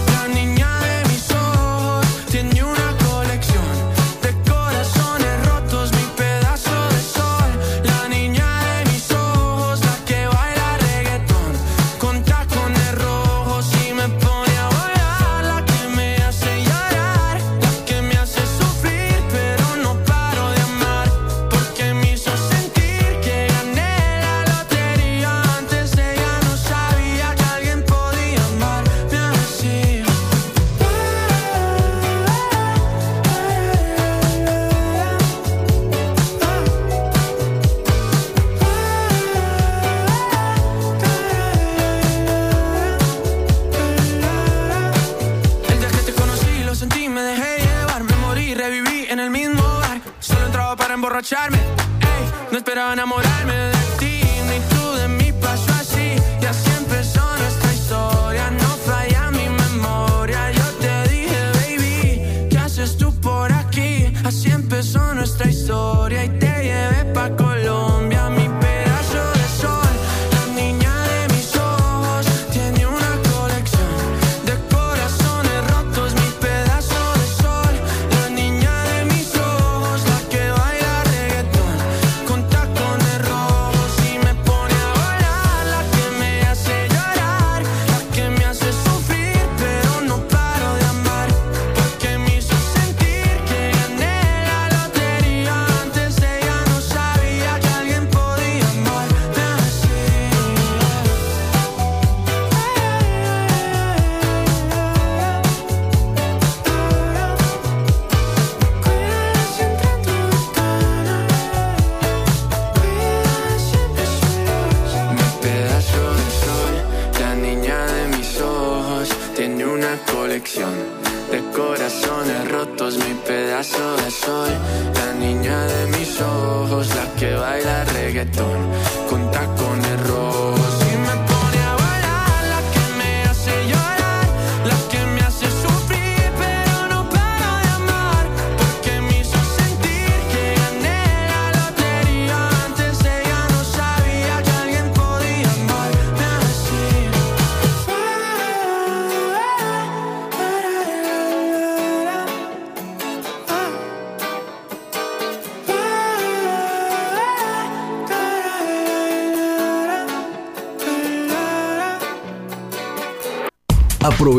emborracharme, ey, no esperaba enamorarme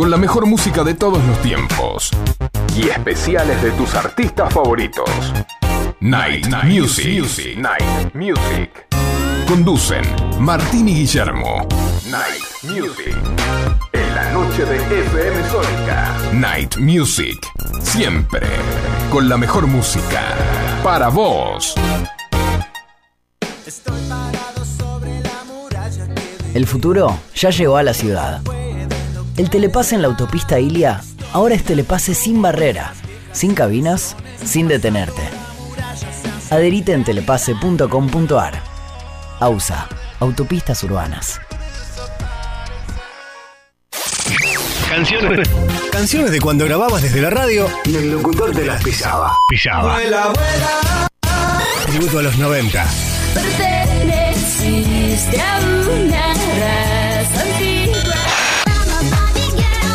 con la mejor música de todos los tiempos y especiales de tus artistas favoritos. Night, Music. Night Music. Conducen Martín y Guillermo. Night Music. En la noche de FM Sónica. Night Music. Siempre con la mejor música. Para vos. El futuro ya llegó a la ciudad. El telepase en la autopista Ilia ahora es telepase sin barrera, sin cabinas, sin detenerte. Adherite en telepase.com.ar. AUSA, Autopistas Urbanas. Canciones. Canciones de cuando grababas desde la radio y el locutor te las pisaba. Pisaba. Tributo a los 90. Perteneciste a una raza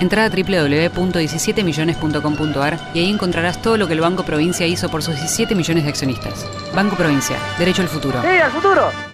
Entra a www.17millones.com.ar y ahí encontrarás todo lo que el Banco Provincia hizo por sus 17 millones de accionistas. Banco Provincia, derecho al futuro. ¡Sí, al futuro!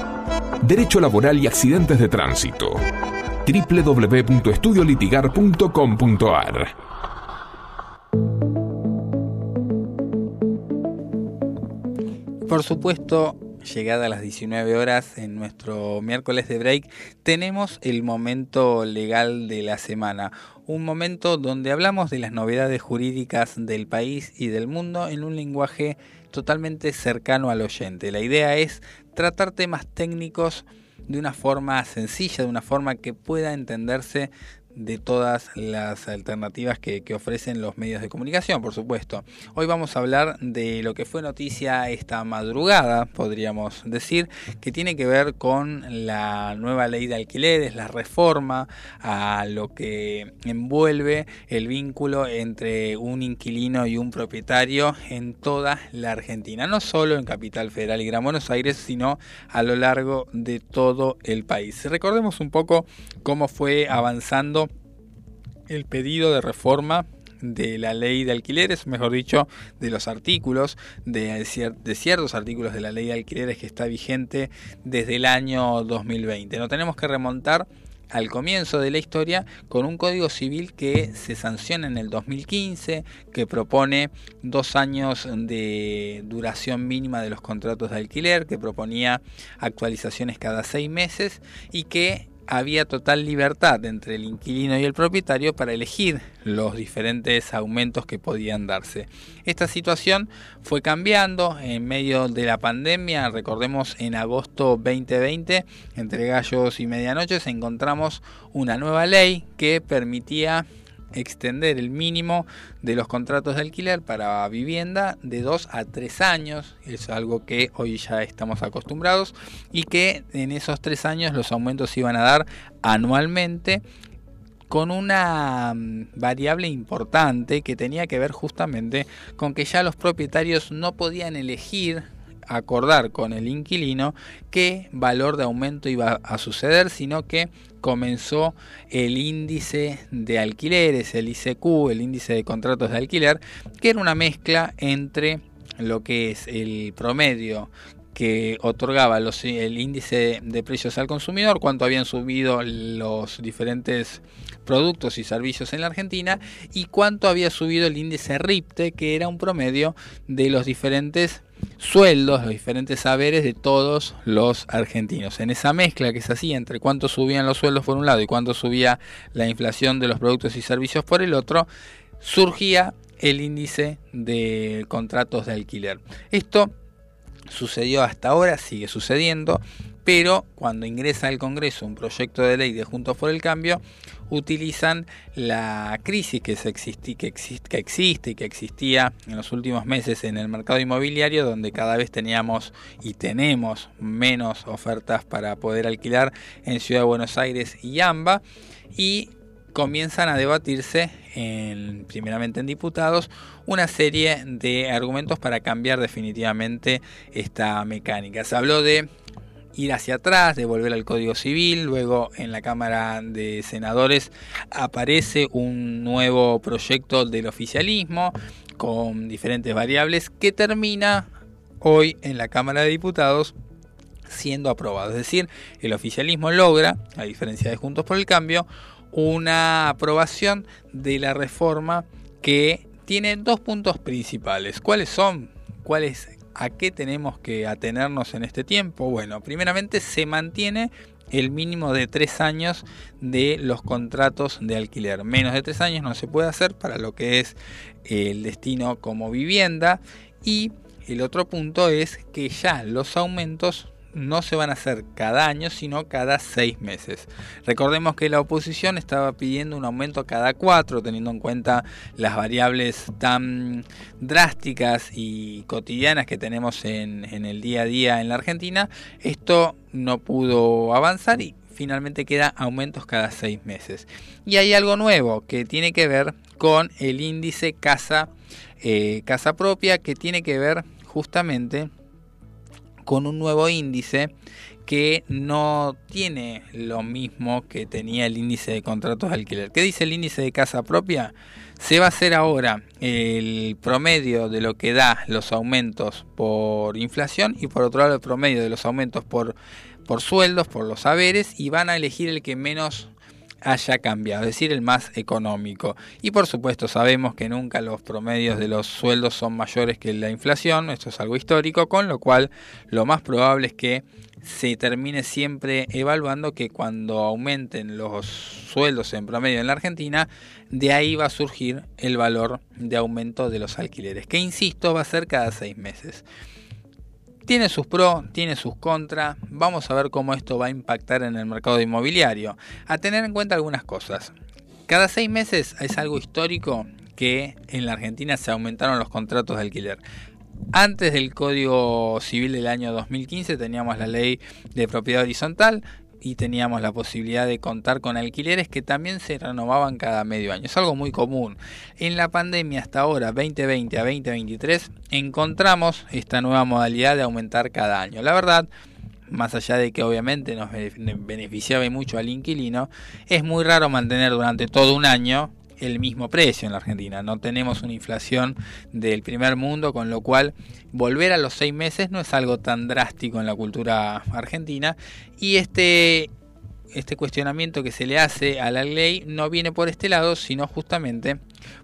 Derecho Laboral y Accidentes de Tránsito. www.estudiolitigar.com.ar por supuesto, llegada a las 19 horas en nuestro miércoles de break, tenemos el momento legal de la semana. Un momento donde hablamos de las novedades jurídicas del país y del mundo en un lenguaje totalmente cercano al oyente. La idea es tratar temas técnicos de una forma sencilla, de una forma que pueda entenderse de todas las alternativas que, ofrecen los medios de comunicación, por supuesto. Hoy vamos a hablar de lo que fue noticia esta madrugada, podríamos decir, que tiene que ver con la nueva ley de alquileres, la reforma a lo que envuelve el vínculo entre un inquilino y un propietario en toda la Argentina, no solo en Capital Federal y Gran Buenos Aires, sino a lo largo de todo el país. Recordemos un poco cómo fue avanzando el pedido de reforma de la ley de alquileres, mejor dicho, de los artículos, de, de, ciertos artículos de la ley de alquileres que está vigente desde el año 2020. No tenemos que remontar al comienzo de la historia con un código civil que se sanciona en el 2015, que propone dos años de duración mínima de los contratos de alquiler, que proponía actualizaciones cada seis meses y que había total libertad entre el inquilino y el propietario para elegir los diferentes aumentos que podían darse. Esta situación fue cambiando en medio de la pandemia, recordemos en agosto 2020, entre gallos y medianoches encontramos una nueva ley que permitía extender el mínimo de los contratos de alquiler para vivienda de 2 a 3 años, es algo que hoy ya estamos acostumbrados, y que en esos 3 años los aumentos se iban a dar anualmente con una mm, variable importante que tenía que ver justamente con que ya los propietarios no podían elegir acordar con el inquilino qué valor de aumento iba a suceder, sino que comenzó el índice de alquileres, el ICQ, el índice de contratos de alquiler, que era una mezcla entre lo que es el promedio que otorgaba los, el índice de precios al consumidor, cuánto habían subido los diferentes productos y servicios en la Argentina y cuánto había subido el índice RIPTE, que era un promedio de los diferentes sueldos, los diferentes saberes de todos los argentinos. En esa mezcla que se hacía entre cuánto subían los sueldos por un lado y cuánto subía la inflación de los productos y servicios por el otro, surgía el índice de contratos de alquiler. Esto sucedió hasta ahora, sigue sucediendo, pero cuando ingresa al Congreso un proyecto de ley de Juntos por el Cambio, utilizan la crisis que, se que, que existe y que existía en los últimos meses en el mercado inmobiliario, donde cada vez teníamos y tenemos menos ofertas para poder alquilar en Ciudad de Buenos Aires y AMBA, y comienzan a debatirse, en, primeramente en diputados, una serie de argumentos para cambiar definitivamente esta mecánica. Se habló de ir hacia atrás, de volver al Código Civil, luego en la Cámara de Senadores aparece un nuevo proyecto del oficialismo con diferentes variables que termina hoy en la Cámara de Diputados siendo aprobado. Es decir, el oficialismo logra, a diferencia de Juntos por el Cambio, una aprobación de la reforma que tiene dos puntos principales. ¿Cuáles son? ¿Cuáles ¿A qué tenemos que atenernos en este tiempo? Bueno, primeramente se mantiene el mínimo de tres años de los contratos de alquiler. Menos de tres años no se puede hacer para lo que es el destino como vivienda. Y el otro punto es que ya los aumentos no se van a hacer cada año, sino cada seis meses. Recordemos que la oposición estaba pidiendo un aumento cada cuatro, teniendo en cuenta las variables tan drásticas y cotidianas que tenemos en, el día a día en la Argentina. Esto no pudo avanzar y finalmente queda aumentos cada seis meses. Y hay algo nuevo que tiene que ver con el índice casa, eh, casa propia, que tiene que ver justamente con un nuevo índice que no tiene lo mismo que tenía el índice de contratos de alquiler. ¿Qué dice el índice de casa propia? Se va a hacer ahora el promedio de lo que da los aumentos por inflación y por otro lado el promedio de los aumentos por, por sueldos, por los saberes y van a elegir el que menos haya cambiado, es decir, el más económico. Y por supuesto sabemos que nunca los promedios de los sueldos son mayores que la inflación, esto es algo histórico, con lo cual lo más probable es que se termine siempre evaluando que cuando aumenten los sueldos en promedio en la Argentina, de ahí va a surgir el valor de aumento de los alquileres, que insisto va a ser cada seis meses. Tiene sus pros, tiene sus contras, vamos a ver cómo esto va a impactar en el mercado inmobiliario. A tener en cuenta algunas cosas. Cada seis meses es algo histórico que en la Argentina se aumentaron los contratos de alquiler. Antes del Código Civil del año 2015 teníamos la ley de propiedad horizontal y teníamos la posibilidad de contar con alquileres que también se renovaban cada medio año. Es algo muy común. En la pandemia hasta ahora, 2020 a 2023, encontramos esta nueva modalidad de aumentar cada año. La verdad, más allá de que obviamente nos beneficiaba mucho al inquilino, es muy raro mantener durante todo un año el mismo precio en la Argentina. No tenemos una inflación del primer mundo, con lo cual volver a los seis meses no es algo tan drástico en la cultura argentina. Y este, este cuestionamiento que se le hace a la ley no viene por este lado, sino justamente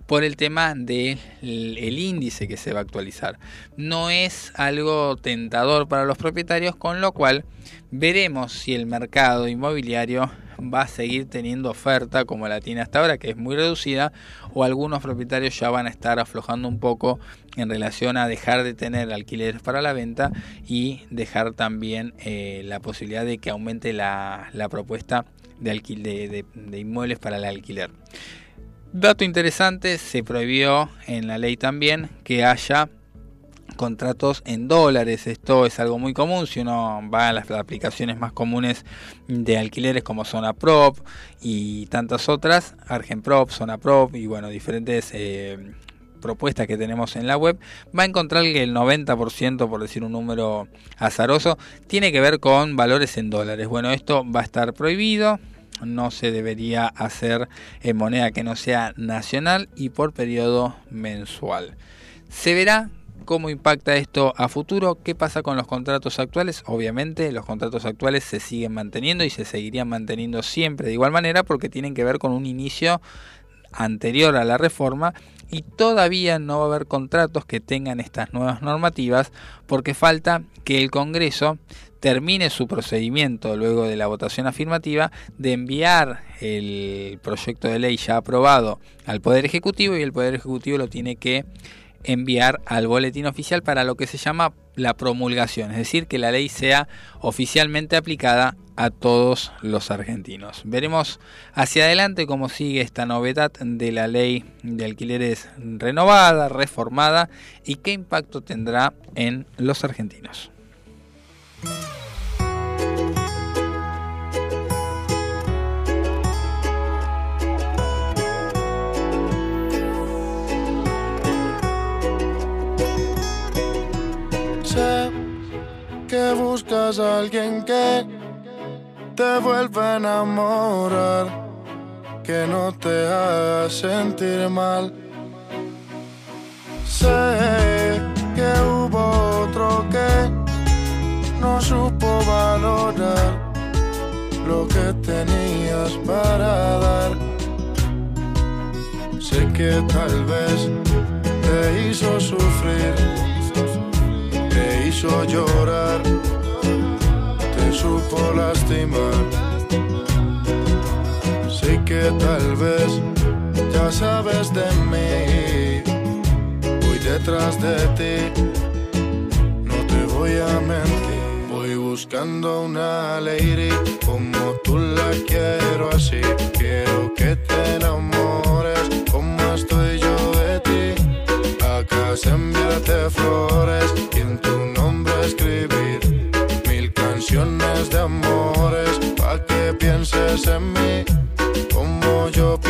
por el tema del el índice que se va a actualizar. No es algo tentador para los propietarios, con lo cual veremos si el mercado inmobiliario va a seguir teniendo oferta como la tiene hasta ahora, que es muy reducida, o algunos propietarios ya van a estar aflojando un poco en relación a dejar de tener alquileres para la venta y dejar también eh, la posibilidad de que aumente la, propuesta de, de, de inmuebles para el alquiler. Dato interesante, se prohibió en la ley también que haya contratos en dólares. Esto es algo muy común si uno va a las aplicaciones más comunes de alquileres como Zona Prop y tantas otras, Argenprop, Zona Prop y bueno, diferentes eh, propuestas que tenemos en la web, va a encontrar que el 90%, por decir un número azaroso, tiene que ver con valores en dólares. Bueno, esto va a estar prohibido. No se debería hacer en moneda que no sea nacional y por periodo mensual. Se verá ¿Cómo impacta esto a futuro? ¿Qué pasa con los contratos actuales? Obviamente los contratos actuales se siguen manteniendo y se seguirían manteniendo siempre de igual manera porque tienen que ver con un inicio anterior a la reforma y todavía no va a haber contratos que tengan estas nuevas normativas porque falta que el Congreso termine su procedimiento luego de la votación afirmativa de enviar el proyecto de ley ya aprobado al Poder Ejecutivo y el Poder Ejecutivo lo tiene que enviar al boletín oficial para lo que se llama la promulgación, es decir, que la ley sea oficialmente aplicada a todos los argentinos. Veremos hacia adelante cómo sigue esta novedad de la ley de alquileres renovada, reformada y qué impacto tendrá en los argentinos. Que buscas a alguien que te vuelva a enamorar, que no te haga sentir mal. Sé que hubo otro que no supo valorar lo que tenías para dar. Sé que tal vez te hizo sufrir hizo llorar, te supo lastimar. Sé que tal vez ya sabes de mí, voy detrás de ti, no te voy a mentir. Voy buscando una lady como tú la quiero así, quiero que te enamores Se enviarte flores y en tu escribir mil canciones de amores pa' que pienses en mí como yo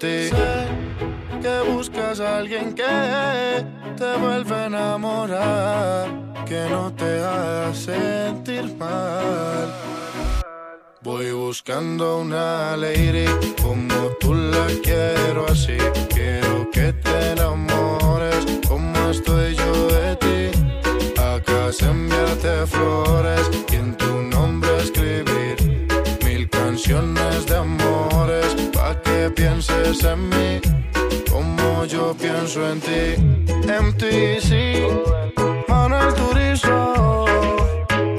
Sé que buscas a alguien que te vuelva a enamorar que no te haga sentir mal. Voy buscando una lady como tú la quiero así. Quiero que te enamores como estoy yo de ti. A casa enviarte flores y en tu nombre escribir mil canciones pienses en mí como yo pienso en ti. MTC, Manuel Turizo,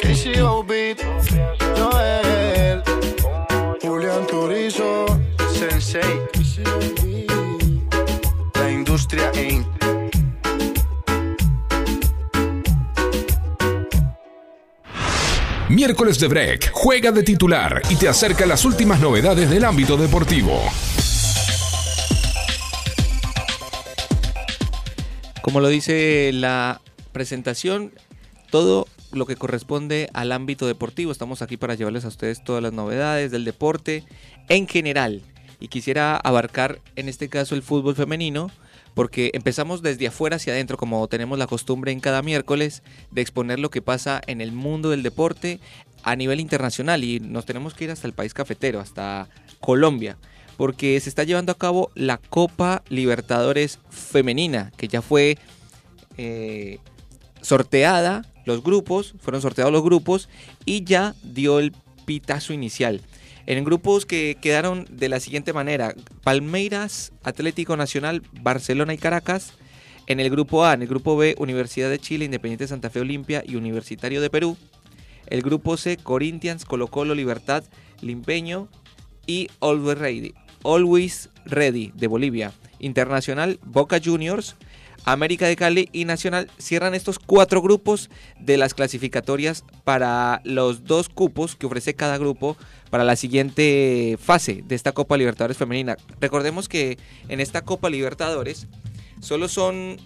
KCO Beat, Joel, Julián Turizo, Sensei, la industria Inc. Miércoles de Break, juega de titular y te acerca las últimas novedades del ámbito deportivo. Como lo dice la presentación, todo lo que corresponde al ámbito deportivo. Estamos aquí para llevarles a ustedes todas las novedades del deporte en general. Y quisiera abarcar en este caso el fútbol femenino, porque empezamos desde afuera hacia adentro, como tenemos la costumbre en cada miércoles, de exponer lo que pasa en el mundo del deporte a nivel internacional. Y nos tenemos que ir hasta el país cafetero, hasta Colombia porque se está llevando a cabo la Copa Libertadores Femenina, que ya fue eh, sorteada, los grupos, fueron sorteados los grupos y ya dio el pitazo inicial. En grupos que quedaron de la siguiente manera, Palmeiras, Atlético Nacional, Barcelona y Caracas. En el grupo A, en el grupo B, Universidad de Chile, Independiente Santa Fe Olimpia y Universitario de Perú. El grupo C, Corinthians, Colo Colo, Libertad, Limpeño y Always Ready, Always Ready de Bolivia. Internacional, Boca Juniors, América de Cali y Nacional cierran estos cuatro grupos de las clasificatorias para los dos cupos que ofrece cada grupo para la siguiente fase de esta Copa Libertadores Femenina. Recordemos que en esta Copa Libertadores solo son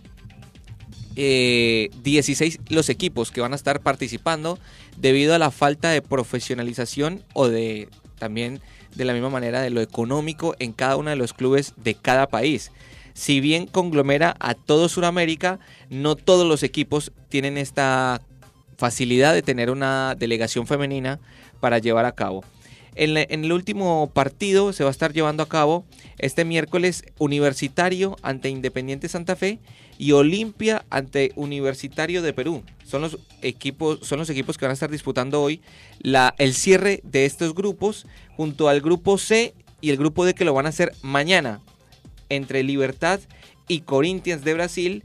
eh, 16 los equipos que van a estar participando debido a la falta de profesionalización o de también de la misma manera de lo económico en cada uno de los clubes de cada país. Si bien conglomera a todo Sudamérica, no todos los equipos tienen esta facilidad de tener una delegación femenina para llevar a cabo. En, el último partido se va a estar llevando a cabo este miércoles Universitario ante Independiente Santa Fe y Olimpia ante Universitario de Perú. Son los equipos, son los equipos que van a estar disputando hoy la, el cierre de estos grupos junto al grupo C y el grupo D que lo van a hacer mañana entre Libertad y Corinthians de Brasil,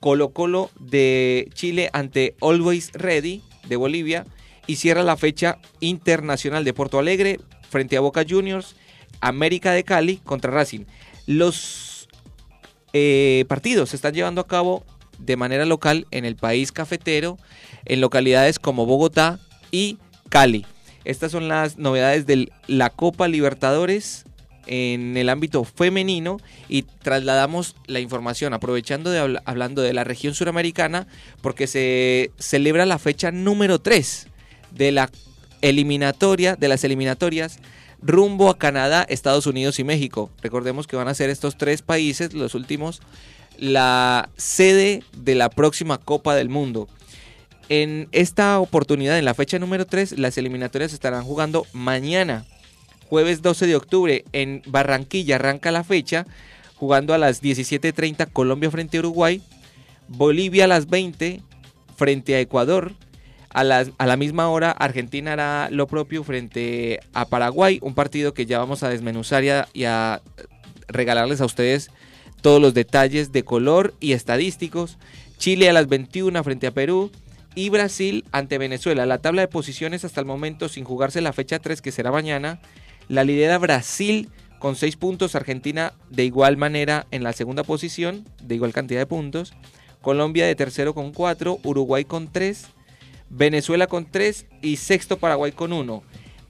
Colo Colo de Chile ante Always Ready de Bolivia y cierra la fecha internacional de Porto Alegre frente a Boca Juniors, América de Cali contra Racing. Los eh, partidos se están llevando a cabo de manera local en el país cafetero, en localidades como Bogotá y Cali. Estas son las novedades de la Copa Libertadores en el ámbito femenino y trasladamos la información aprovechando de hablando de la región suramericana porque se celebra la fecha número 3 de la eliminatoria de las eliminatorias rumbo a Canadá, Estados Unidos y México. Recordemos que van a ser estos tres países, los últimos, la sede de la próxima Copa del Mundo. En esta oportunidad, en la fecha número 3, las eliminatorias estarán jugando mañana, jueves 12 de octubre, en Barranquilla. Arranca la fecha, jugando a las 17.30 Colombia frente a Uruguay, Bolivia a las 20 frente a Ecuador, a, las- a la misma hora, Argentina hará lo propio frente a Paraguay, un partido que ya vamos a desmenuzar y a, y a regalarles a ustedes todos los detalles de color y estadísticos. Chile a las 21 frente a Perú y Brasil ante Venezuela. La tabla de posiciones hasta el momento sin jugarse la fecha 3 que será mañana. La lidera Brasil con 6 puntos, Argentina de igual manera en la segunda posición, de igual cantidad de puntos. Colombia de tercero con 4, Uruguay con 3, Venezuela con 3 y sexto Paraguay con 1.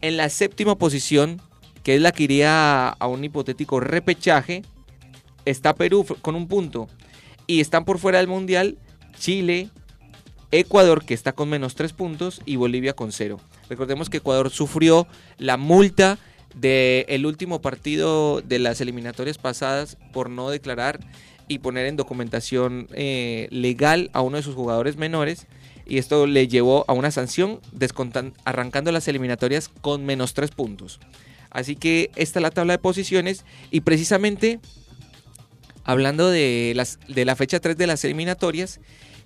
En la séptima posición, que es la que iría a un hipotético repechaje, está Perú con un punto. Y están por fuera del Mundial Chile, Ecuador, que está con menos 3 puntos, y Bolivia con 0. Recordemos que Ecuador sufrió la multa del último partido de las eliminatorias pasadas por no declarar y poner en documentación eh, legal a uno de sus jugadores menores. Y esto le llevó a una sanción, arrancando las eliminatorias con menos 3 puntos. Así que esta es la tabla de posiciones y precisamente hablando de, las, de la fecha 3 de las eliminatorias,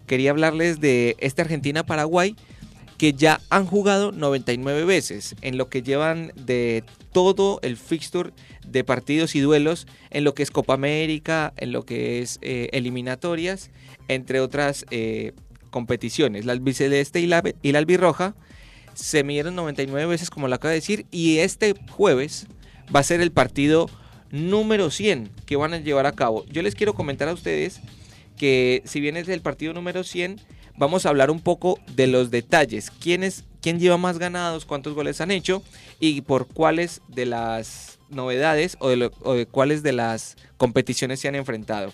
quería hablarles de este Argentina-Paraguay que ya han jugado 99 veces en lo que llevan de todo el fixture de partidos y duelos en lo que es Copa América, en lo que es eh, eliminatorias, entre otras eh, competiciones. La albiceleste y la, y la albirroja se midieron 99 veces, como lo acabo de decir, y este jueves va a ser el partido número 100 que van a llevar a cabo. Yo les quiero comentar a ustedes que si bien es el partido número 100, vamos a hablar un poco de los detalles. ¿Quién, es, quién lleva más ganados? ¿Cuántos goles han hecho? Y por cuáles de las novedades o de, lo- o de cuáles de las competiciones se han enfrentado.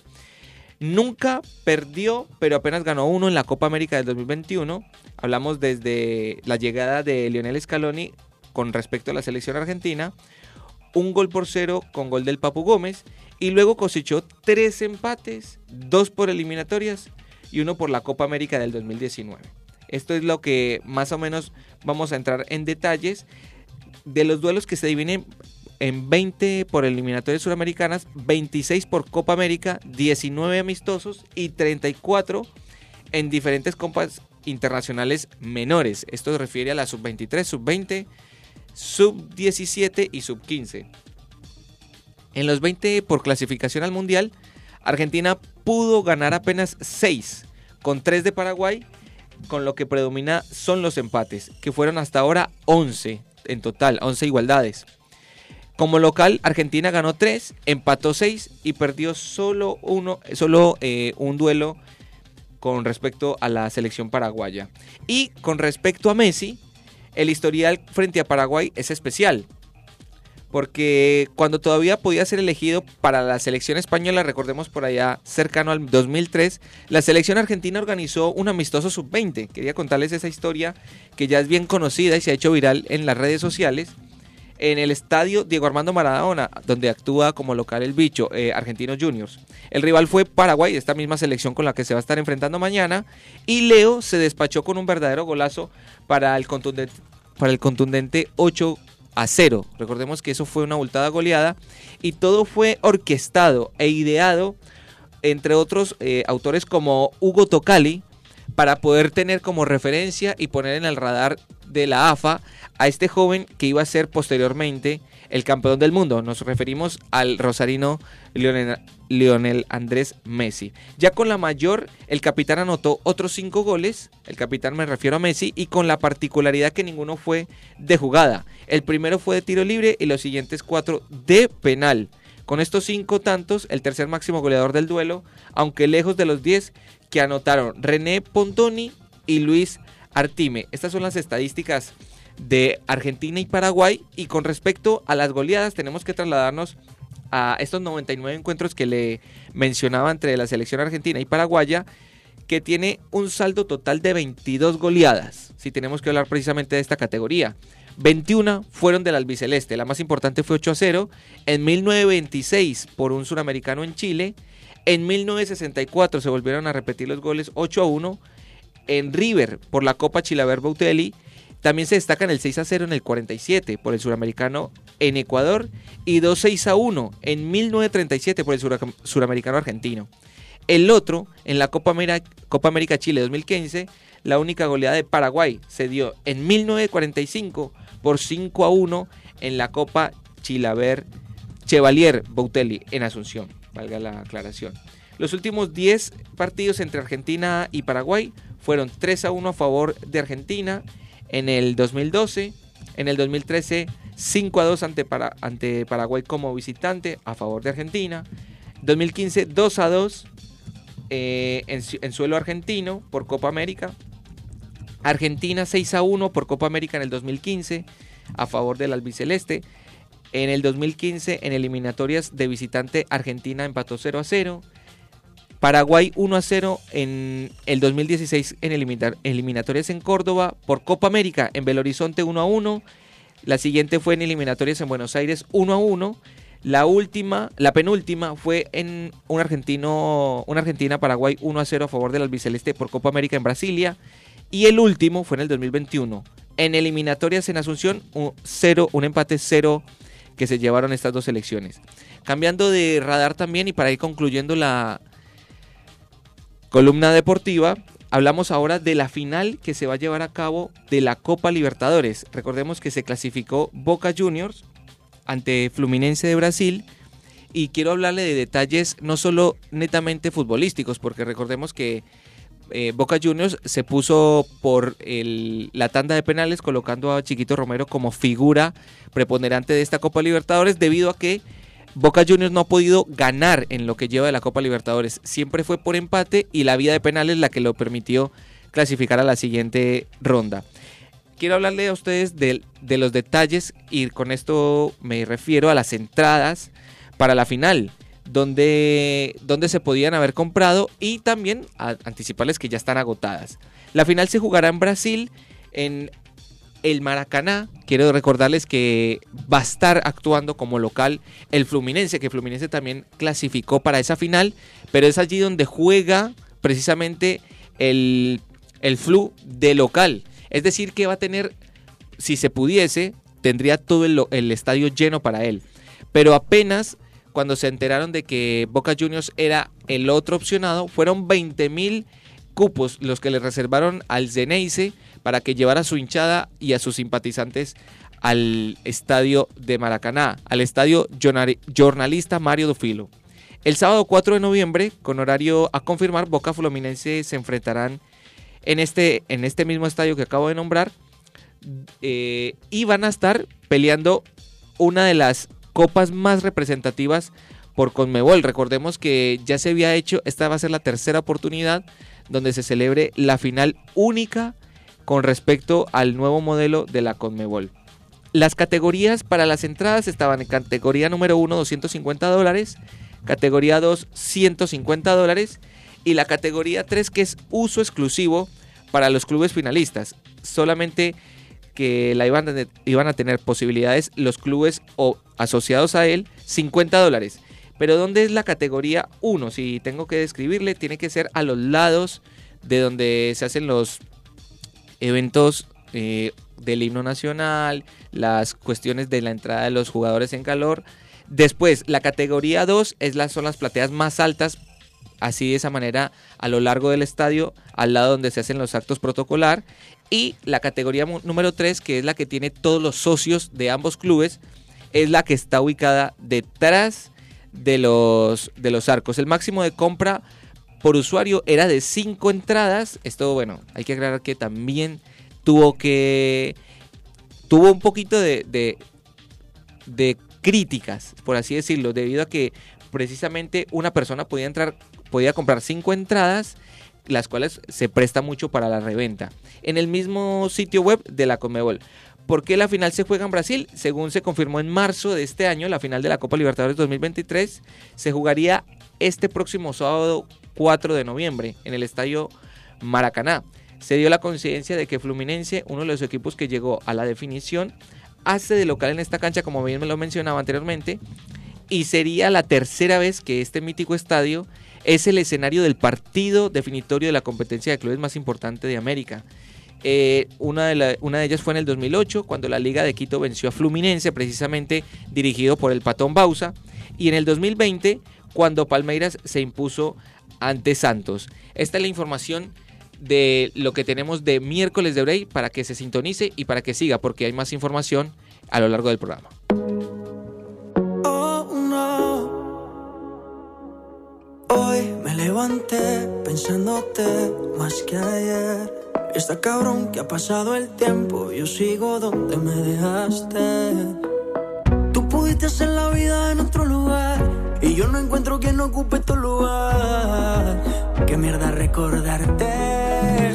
Nunca perdió, pero apenas ganó uno en la Copa América del 2021. Hablamos desde la llegada de Lionel Scaloni con respecto a la selección argentina. Un gol por cero con gol del Papu Gómez. Y luego cosechó tres empates, dos por eliminatorias y uno por la Copa América del 2019. Esto es lo que más o menos vamos a entrar en detalles de los duelos que se dividen en 20 por eliminatorias suramericanas, 26 por Copa América, 19 amistosos y 34 en diferentes copas internacionales menores. Esto se refiere a la sub-23, sub-20, sub-17 y sub-15. En los 20 por clasificación al Mundial, Argentina pudo ganar apenas 6, con 3 de Paraguay, con lo que predomina son los empates, que fueron hasta ahora 11 en total, 11 igualdades. Como local, Argentina ganó 3, empató 6 y perdió solo, uno, solo eh, un duelo con respecto a la selección paraguaya. Y con respecto a Messi, el historial frente a Paraguay es especial. Porque cuando todavía podía ser elegido para la selección española, recordemos por allá cercano al 2003, la selección argentina organizó un amistoso sub-20. Quería contarles esa historia que ya es bien conocida y se ha hecho viral en las redes sociales. En el estadio Diego Armando Maradona, donde actúa como local el bicho, eh, Argentinos Juniors. El rival fue Paraguay, esta misma selección con la que se va a estar enfrentando mañana. Y Leo se despachó con un verdadero golazo para el contundente, para el contundente 8 a 0. Recordemos que eso fue una abultada goleada y todo fue orquestado e ideado entre otros eh, autores como Hugo Tocali para poder tener como referencia y poner en el radar de la AFA a este joven que iba a ser posteriormente el campeón del mundo. Nos referimos al rosarino Lionel, Lionel Andrés Messi. Ya con la mayor, el capitán anotó otros cinco goles. El capitán me refiero a Messi y con la particularidad que ninguno fue de jugada. El primero fue de tiro libre y los siguientes cuatro de penal. Con estos cinco tantos, el tercer máximo goleador del duelo, aunque lejos de los 10 que anotaron René Pontoni y Luis Artime. Estas son las estadísticas de Argentina y Paraguay. Y con respecto a las goleadas, tenemos que trasladarnos a estos 99 encuentros que le mencionaba entre la selección argentina y paraguaya, que tiene un saldo total de 22 goleadas, si tenemos que hablar precisamente de esta categoría. 21 fueron del albiceleste. La más importante fue 8 a 0. En 1926 por un suramericano en Chile. En 1964 se volvieron a repetir los goles 8 a 1. En River por la Copa Chilaver Bautelli. También se destacan el 6 a 0 en el 47 por el suramericano en Ecuador y 2 6 a 1 en 1937 por el sura- suramericano argentino. El otro, en la Copa América, Copa América Chile 2015, la única goleada de Paraguay se dio en 1945 por 5 a 1 en la Copa Chilaver Chevalier Boutelli en Asunción, valga la aclaración. Los últimos 10 partidos entre Argentina y Paraguay fueron 3 a 1 a favor de Argentina en el 2012, en el 2013 5 a 2 ante, Para- ante Paraguay como visitante a favor de Argentina, 2015 2 a 2 eh, en, en suelo argentino por Copa América, Argentina 6 a 1 por Copa América en el 2015 a favor del albiceleste. En el 2015 en eliminatorias de visitante Argentina empató 0 a 0. Paraguay 1 a 0 en el 2016 en elimina- eliminatorias en Córdoba por Copa América en Belo Horizonte 1 a 1. La siguiente fue en eliminatorias en Buenos Aires 1 a 1. La última, la penúltima fue en un argentino, una Argentina Paraguay 1 a 0 a favor del albiceleste por Copa América en Brasilia. Y el último fue en el 2021. En eliminatorias en Asunción, un, un empate 0 que se llevaron estas dos selecciones. Cambiando de radar también y para ir concluyendo la columna deportiva, hablamos ahora de la final que se va a llevar a cabo de la Copa Libertadores. Recordemos que se clasificó Boca Juniors ante Fluminense de Brasil y quiero hablarle de detalles no solo netamente futbolísticos, porque recordemos que eh, Boca Juniors se puso por la tanda de penales colocando a Chiquito Romero como figura preponderante de esta Copa Libertadores debido a que Boca Juniors no ha podido ganar en lo que lleva de la Copa Libertadores. Siempre fue por empate y la vía de penales la que lo permitió clasificar a la siguiente ronda. Quiero hablarle a ustedes de, los detalles y con esto me refiero a las entradas para la final, donde, donde se podían haber comprado y también anticiparles que ya están agotadas. La final se jugará en Brasil, en el Maracaná. Quiero recordarles que va a estar actuando como local el Fluminense, que Fluminense también clasificó para esa final, pero es allí donde juega precisamente el, el Flu de local. Es decir, que va a tener, si se pudiese, tendría todo el, el estadio lleno para él. Pero apenas cuando se enteraron de que Boca Juniors era el otro opcionado, fueron 20 mil cupos los que le reservaron al Zeneice para que llevara a su hinchada y a sus simpatizantes al estadio de Maracaná, al estadio jornalista Mario Dofilo. El sábado 4 de noviembre, con horario a confirmar, Boca Fluminense se enfrentarán en este, en este mismo estadio que acabo de nombrar eh, y van a estar peleando una de las copas más representativas por Conmebol. Recordemos que ya se había hecho, esta va a ser la tercera oportunidad donde se celebre la final única con respecto al nuevo modelo de la Conmebol. Las categorías para las entradas estaban en categoría número 1 250 dólares, categoría 2 150 dólares y la categoría 3 que es uso exclusivo para los clubes finalistas. Solamente que la iban a, tener- iban a tener posibilidades los clubes o asociados a él 50 dólares. Pero ¿dónde es la categoría 1? Si tengo que describirle, tiene que ser a los lados de donde se hacen los eventos eh, del himno nacional, las cuestiones de la entrada de los jugadores en calor. Después, la categoría 2 es las, son las plateas más altas, así de esa manera a lo largo del estadio, al lado donde se hacen los actos protocolar. Y la categoría número 3, que es la que tiene todos los socios de ambos clubes, es la que está ubicada detrás de los, de los arcos. El máximo de compra por usuario era de 5 entradas. Esto, bueno, hay que aclarar que también tuvo que. Tuvo un poquito de, de, críticas, por así decirlo, debido a que precisamente una persona podía entrar, podía comprar 5 entradas, las cuales se presta mucho para la reventa. En el mismo sitio web de la Conmebol. ¿Por qué la final se juega en Brasil? Según se confirmó en marzo de este año, la final de la Copa Libertadores 2023 se jugaría este próximo sábado 4 de noviembre en el estadio Maracaná. se dio la coincidencia de que Fluminense, uno de los equipos que llegó a la definición, hace de local en esta cancha, como bien me lo mencionaba anteriormente, y sería la tercera vez que este mítico estadio es el escenario del partido definitorio de la competencia de clubes más importante de América. Eh, una, de una de ellas fue en el 2008, cuando la Liga de Quito venció a Fluminense, precisamente dirigido por el Patón Bausa, y en el 2020, cuando Palmeiras se impuso ante Santos. Esta es la información de lo que tenemos de miércoles de Break para que se sintonice y para que siga, porque hay más información a lo largo del programa. Oh, no. Hoy me levanté pensándote más que ayer. Está cabrón que ha pasado el tiempo, yo sigo donde me dejaste. Tú pudiste hacer la vida en otro lugar y yo no encuentro quien ocupe tu lugar. Qué mierda recordarte.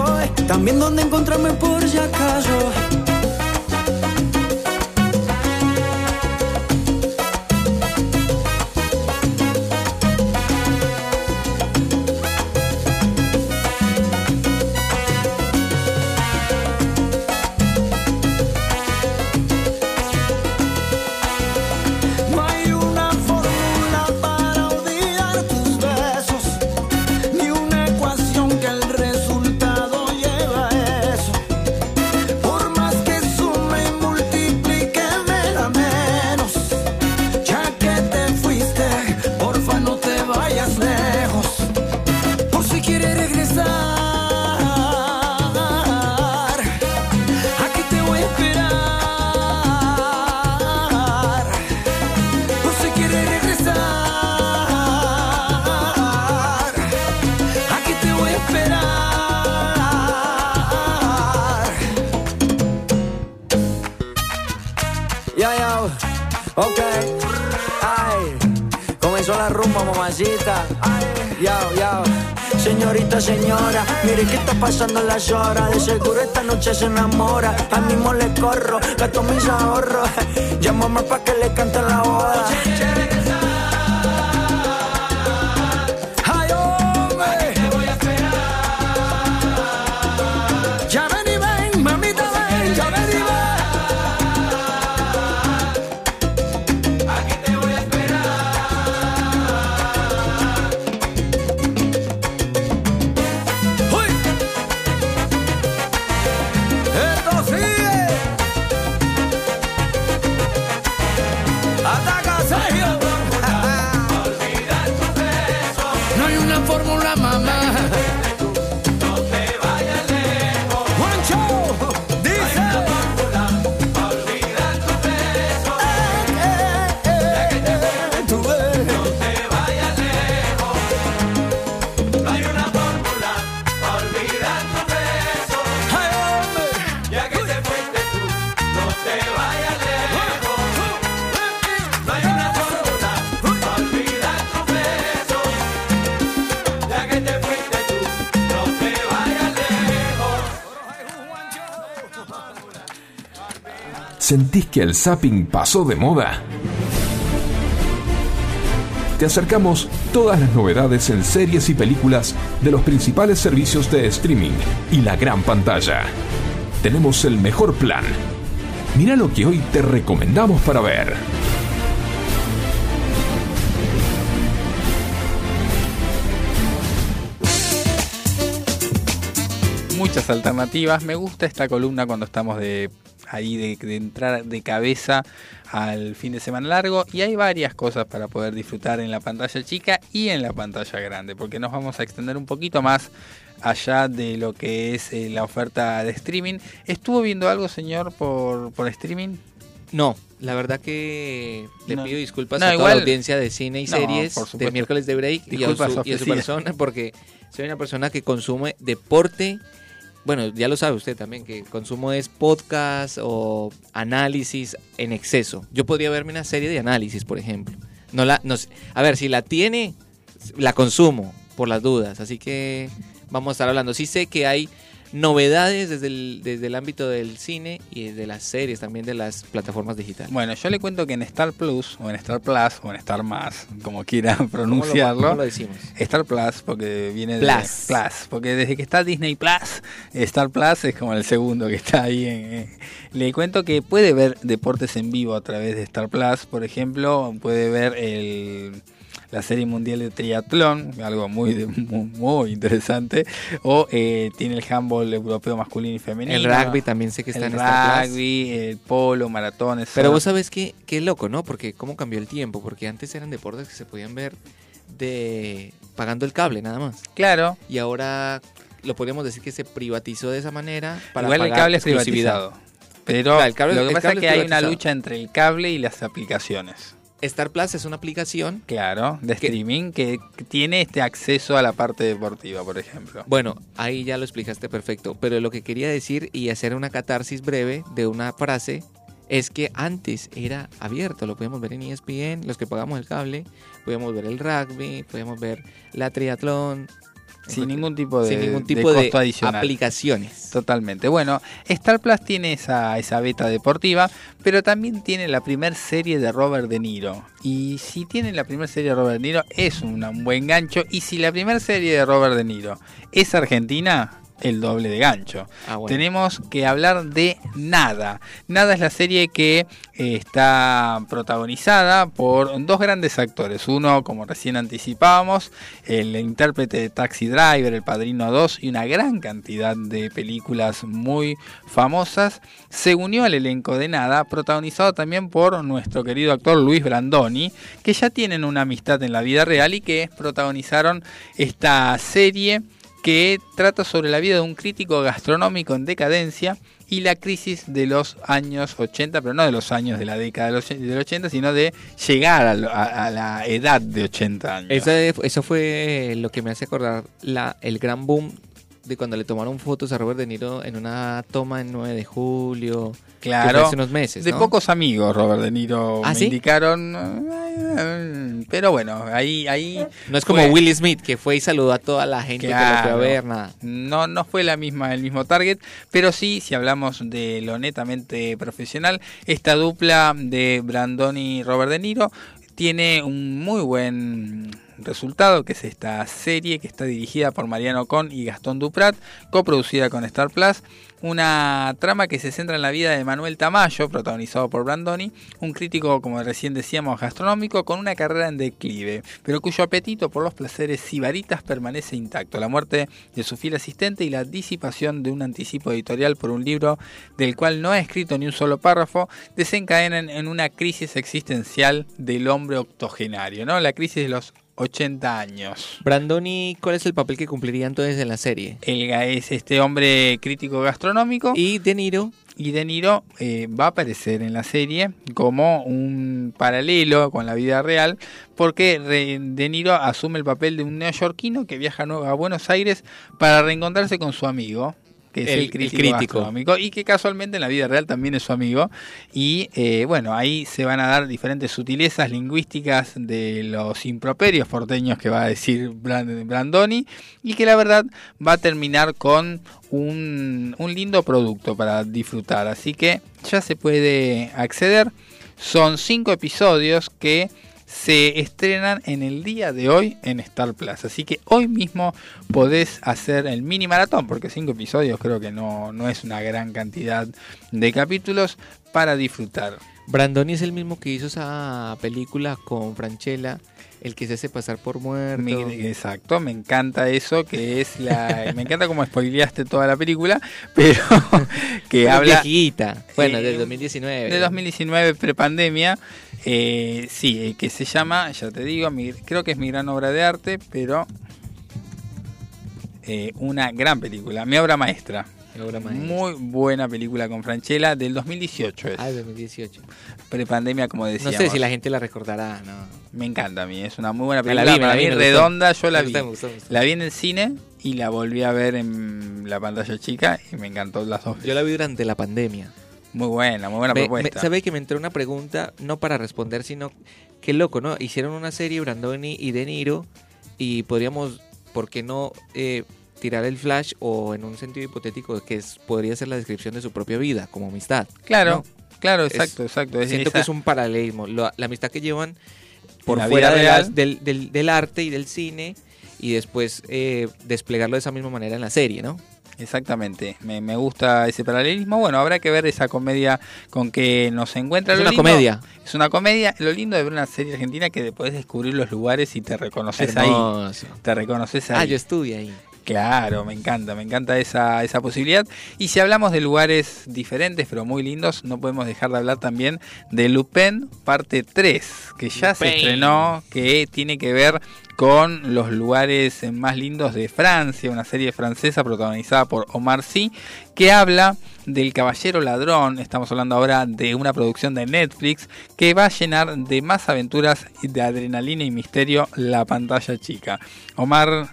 también dónde encontrarme por si acaso. Señora, mire que está pasando las horas. De seguro esta noche se enamora. Al mismo le corro, gasto mis ahorros. Llámame pa' que le cante la boda. ¿Sentís que el zapping pasó de moda? Te acercamos todas las novedades en series y películas de los principales servicios de streaming y la gran pantalla. Tenemos el mejor plan. Mira lo que hoy te recomendamos para ver. Muchas alternativas. Me gusta esta columna cuando estamos de ahí de, de entrar de cabeza al fin de semana largo y hay varias cosas para poder disfrutar en la pantalla chica y en la pantalla grande, porque nos vamos a extender un poquito más allá de lo que es eh, la oferta de streaming. ¿Estuvo viendo algo, señor, por, por streaming? No, la verdad que le No. pido disculpas No, a toda igual- la audiencia de cine y No, series de miércoles de break y a, Disculpas su, y a su persona porque soy una persona que consume deporte. Bueno, ya lo sabe usted también, que consumo es podcast o análisis en exceso. Yo podría verme una serie de análisis, por ejemplo. No la, no a ver, si la tiene, la consumo por las dudas. Así que vamos a estar hablando. Sí sé que hay novedades desde el, desde el ámbito del cine y de las series, también de las plataformas digitales. Bueno, yo le cuento que en Star Plus, o en Star Plus, o en Star Más, como quiera pronunciarlo. cómo lo decimos? Star Plus, porque viene de Plus. Plus, porque desde que está Disney Plus, Star Plus es como el segundo que está ahí. en- Le cuento que puede ver deportes en vivo a través de Star Plus, por ejemplo, puede ver el la serie mundial de triatlón, algo muy, muy, muy interesante, o eh, tiene el handball europeo masculino y femenino. El rugby también sé que está el en Plus. rugby, el polo, maratones. Pero vos sabés que qué loco, ¿no? Porque cómo cambió el tiempo, porque antes eran deportes que se podían ver de pagando el cable nada más. Claro. Y ahora lo podríamos decir que se privatizó de esa manera para Igual el cable es privatizado. Pero Claro, el cable- lo que el pasa es que hay una lucha entre el cable y las aplicaciones. Star Plus es una aplicación. Claro, de streaming que tiene este acceso a la parte deportiva, por ejemplo. Bueno, ahí ya lo explicaste perfecto, pero lo que quería decir y hacer una catarsis breve de una frase es que antes era abierto, lo podíamos ver en ESPN, los que pagamos el cable, podíamos ver el rugby, podíamos ver la triatlón. Sin ningún tipo de, sin ningún tipo de, costo adicional. aplicaciones. Totalmente. Bueno, Star Plus tiene esa, esa beta deportiva, pero también tiene la primer serie de Robert De Niro. Y si tiene la primera serie de Robert De Niro, es un buen gancho. Y si la primera serie de Robert De Niro es argentina, el doble de gancho. Ah, bueno. Tenemos que hablar de Nada. Nada es la serie que eh, está protagonizada por dos grandes actores. Uno, como recién anticipábamos, el intérprete de Taxi Driver, El Padrino 2 y una gran cantidad de películas muy famosas. Se unió al elenco de Nada, protagonizado también por nuestro querido actor Luis Brandoni, que ya tienen una amistad en la vida real y que protagonizaron esta serie que trata sobre la vida de un crítico gastronómico en decadencia y la crisis de los años 80, pero no de los años de la década del och- del 80, sino de llegar a la edad de 80 años. Eso, eso fue lo que me hace acordar la, el gran boom de cuando le tomaron fotos a Robert De Niro en una toma en 9 de julio. Claro, hace unos meses. de pocos amigos Robert De Niro ¿Ah, me sí? indicaron, pero bueno, ahí ahí No es como fue- Will Smith que fue y saludó a toda la gente que lo fue a Claro. ver, nada. No, no fue la misma, el mismo target, pero sí, si hablamos de lo netamente profesional, esta dupla de Brandoni y Robert De Niro tiene un muy buen resultado, que es esta serie que está dirigida por Mariano Con y Gastón Duprat, coproducida con Star Plus. Una trama que se centra en la vida de Manuel Tamayo, protagonizado por Brandoni, un crítico, como recién decíamos, gastronómico, con una carrera en declive, pero cuyo apetito por los placeres sibaritas permanece intacto. La muerte de su fiel asistente y la disipación de un anticipo editorial por un libro del cual no ha escrito ni un solo párrafo, desencadenan en una crisis existencial del hombre octogenario, ¿no? La crisis de los 80 años. Brandoni, ¿cuál es el papel que cumpliría entonces en la serie? El, es este hombre crítico gastronómico. Y De Niro. Y De Niro eh, va a aparecer en la serie como un paralelo con la vida real, porque De Niro asume el papel de un neoyorquino que viaja a Buenos Aires para reencontrarse con su amigo, que es El- el, el crítico, gastronómico, y que casualmente en la vida real también es su amigo. Y eh, bueno, ahí se van a dar diferentes sutilezas lingüísticas de los improperios porteños que va a decir Brand- Brandoni, y que la verdad va a terminar con un, un lindo producto para disfrutar. Así que ya se puede acceder. Son cinco episodios que se estrenan en el día de hoy en Star Plus. Así que hoy mismo podés hacer el mini maratón, porque cinco episodios creo que no, no es una gran cantidad de capítulos para disfrutar. Brandoni es el mismo que hizo esa película con Franchella, el que se hace pasar por muerto. Me- exacto, me encanta eso, que es la... me encanta como spoileaste toda la película, pero que Pero habla... viejita. Bueno, Eh, del 2019. De 2019, prepandemia. Eh, sí, eh, que se llama, ya te digo, mi- creo que es mi gran obra de arte, pero eh, una gran película, mi obra maestra. Obra. Muy buena película con Franchella del 2018 es. Ah, del 2018. Prepandemia, como No decíamos. sé si la gente la recordará, no. Me encanta a mí, es una muy buena Me la película. vi, para la vi, mí gustó. redonda, yo la Me vi. gustó, me gustó, me gustó. La vi en el cine y la volví a ver en la pantalla chica y me encantó las dos. Yo la vi durante la pandemia. Muy buena, muy buena Me- propuesta. me- ¿Sabe que me entró una pregunta, no para responder, sino qué loco, ¿no? Hicieron una serie Brandoni y De Niro y podríamos, ¿por qué no eh, tirar el flash o en un sentido hipotético que es, podría ser la descripción de su propia vida como amistad? Claro, ¿no? claro, Es- exacto, exacto. Es siento esa- que es un paralelismo. Lo- la amistad que llevan por la fuera de las- del, del- del arte y del cine y después eh, desplegarlo de esa misma manera en la serie, ¿no? Exactamente, me, me gusta ese paralelismo. Bueno, habrá que ver esa comedia con que nos encuentra. Es Lo una lindo- comedia. Es una comedia. Lo lindo de ver una serie argentina que podés descubrir los lugares y te reconoces Hermoso. ahí. Te reconoces ahí. Ah, yo estuve ahí. Claro, me encanta, me encanta esa, esa posibilidad. Y si hablamos de lugares diferentes pero muy lindos, no podemos dejar de hablar también de Lupin parte 3, que ya se estrenó, que tiene que ver con los lugares más lindos de Francia, una serie francesa protagonizada por Omar Sy, que habla del caballero ladrón, estamos hablando ahora de una producción de Netflix, que va a llenar de más aventuras y de adrenalina y misterio la pantalla chica. Omar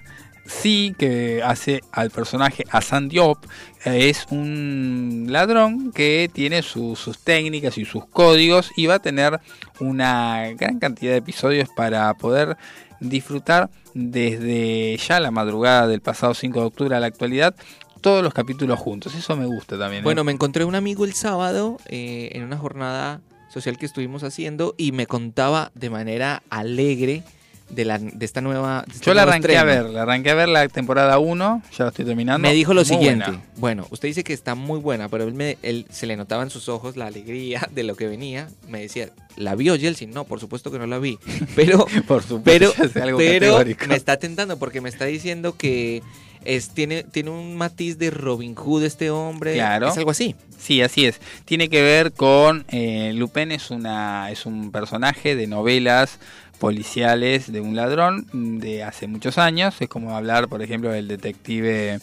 Sí, que hace al personaje Hassan Diop, eh, es un ladrón que tiene su- sus técnicas y sus códigos y va a tener una gran cantidad de episodios para poder disfrutar desde ya la madrugada del pasado 5 de octubre a la actualidad todos los capítulos juntos. Eso me gusta también. ¿eh? Bueno, me encontré un amigo el sábado eh, en una jornada social que estuvimos haciendo y me contaba de manera alegre de, la, de esta nueva. de este Yo la arranqué a ver, la arranqué a ver la temporada 1, ya la estoy terminando. Me dijo lo Muy siguiente. buena. Bueno, usted dice que está muy buena, pero él, me, él se le notaba en sus ojos la alegría de lo que venía. Me decía, ¿la vio Yeltsin? No, por supuesto que no la vi. Pero, Por supuesto, pero, algo pero me está tentando porque me está diciendo que es, tiene, tiene un matiz de Robin Hood este hombre. Claro. Es algo así. Sí, así es. Tiene que ver con eh, Lupin es una es un personaje de novelas policiales de un ladrón de hace muchos años. Es como hablar, por ejemplo, del detective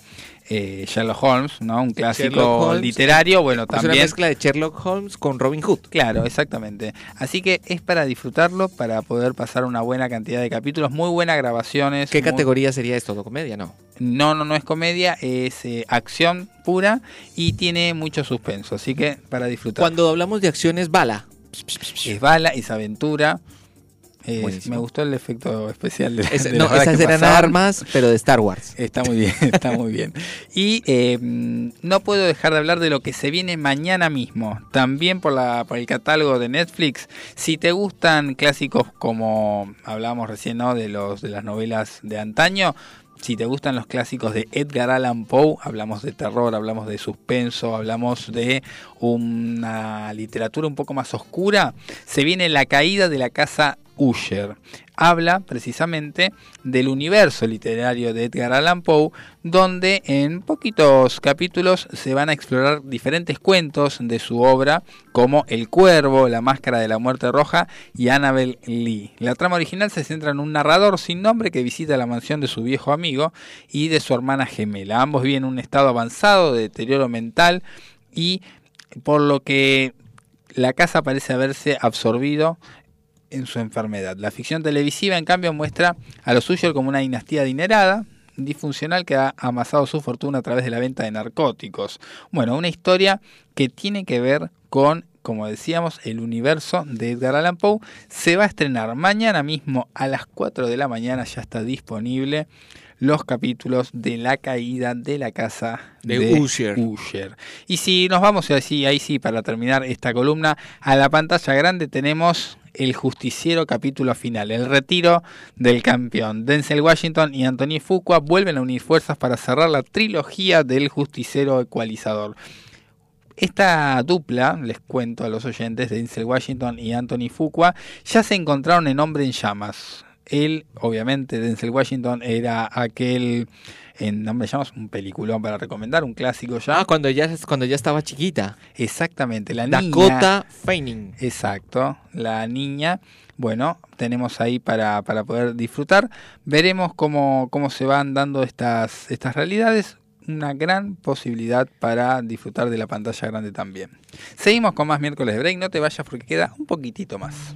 eh, Sherlock Holmes, ¿no? Un clásico Holmes. literario. Bueno, Es una también. mezcla de Sherlock Holmes con Robin Hood. Claro, exactamente. Así que es para disfrutarlo, para poder pasar una buena cantidad de capítulos, muy buenas grabaciones. ¿Qué muy- categoría sería esto? ¿Comedia? No. No, no, no es comedia, es eh, acción pura y tiene mucho suspenso. Así que para disfrutar. Cuando hablamos de acciones, bala. Es bala, es aventura. Buenísimo. me gustó el efecto especial de, Es- de no, las balas esas eran pasaban. armas, pero de Star Wars. Está muy bien, está muy bien. Y eh, no puedo dejar de hablar de lo que se viene mañana mismo. También por, la, por el catálogo de Netflix. Si te gustan clásicos como hablábamos recién, ¿no? De, los, de las novelas de antaño. Si te gustan los clásicos de Edgar Allan Poe, hablamos de terror, hablamos de suspenso, hablamos de una literatura un poco más oscura, se viene La caída de la casa Usher. Habla precisamente del universo literario de Edgar Allan Poe, donde en poquitos capítulos se van a explorar diferentes cuentos de su obra, como El Cuervo, La Máscara de la Muerte Roja y Annabel Lee. La trama original se centra en un narrador sin nombre que visita la mansión de su viejo amigo y de su hermana gemela. Ambos viven en un estado avanzado de deterioro mental y por lo que la casa parece haberse absorbido en su enfermedad. La ficción televisiva, en cambio, muestra a los Usher como una dinastía adinerada, disfuncional que ha amasado su fortuna a través de la venta de narcóticos. Bueno, una historia que tiene que ver con, como decíamos, el universo de Edgar Allan Poe. Se va a estrenar mañana mismo a las 4 de la mañana, ya está disponible los capítulos de la caída de la casa De Usher. Usher. Y si nos vamos así, ahí sí, para terminar esta columna, a la pantalla grande tenemos el justiciero capítulo final, el retiro del campeón. Denzel Washington y Anthony Fuqua vuelven a unir fuerzas para cerrar la trilogía del justiciero ecualizador. Esta dupla, les cuento a los oyentes, de Denzel Washington y Anthony Fuqua, ya se encontraron en Hombre en Llamas. Él, obviamente, Denzel Washington era aquel en Hombre Llamas, un peliculón para recomendar, un clásico ya. Ah, cuando ya, cuando ya estaba chiquita. Exactamente, la Dakota niña. Fanning. Exacto, la niña. Bueno, tenemos ahí para, para poder disfrutar. Veremos cómo, cómo se van dando estas, estas realidades. Una gran posibilidad para disfrutar de la pantalla grande también. Seguimos con más miércoles de break. No te vayas porque queda un poquitito más.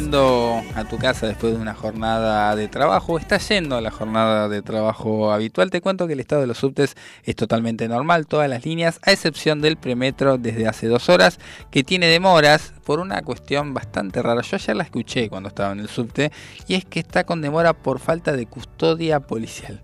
volviendo a tu casa después de una jornada de trabajo, estás yendo a la jornada de trabajo habitual, te cuento que el estado de los subtes es totalmente normal, todas las líneas, a excepción del premetro desde hace dos horas, que tiene demoras por una cuestión bastante rara. Yo ayer la escuché cuando estaba en el subte, y es que está con demora por falta de custodia policial.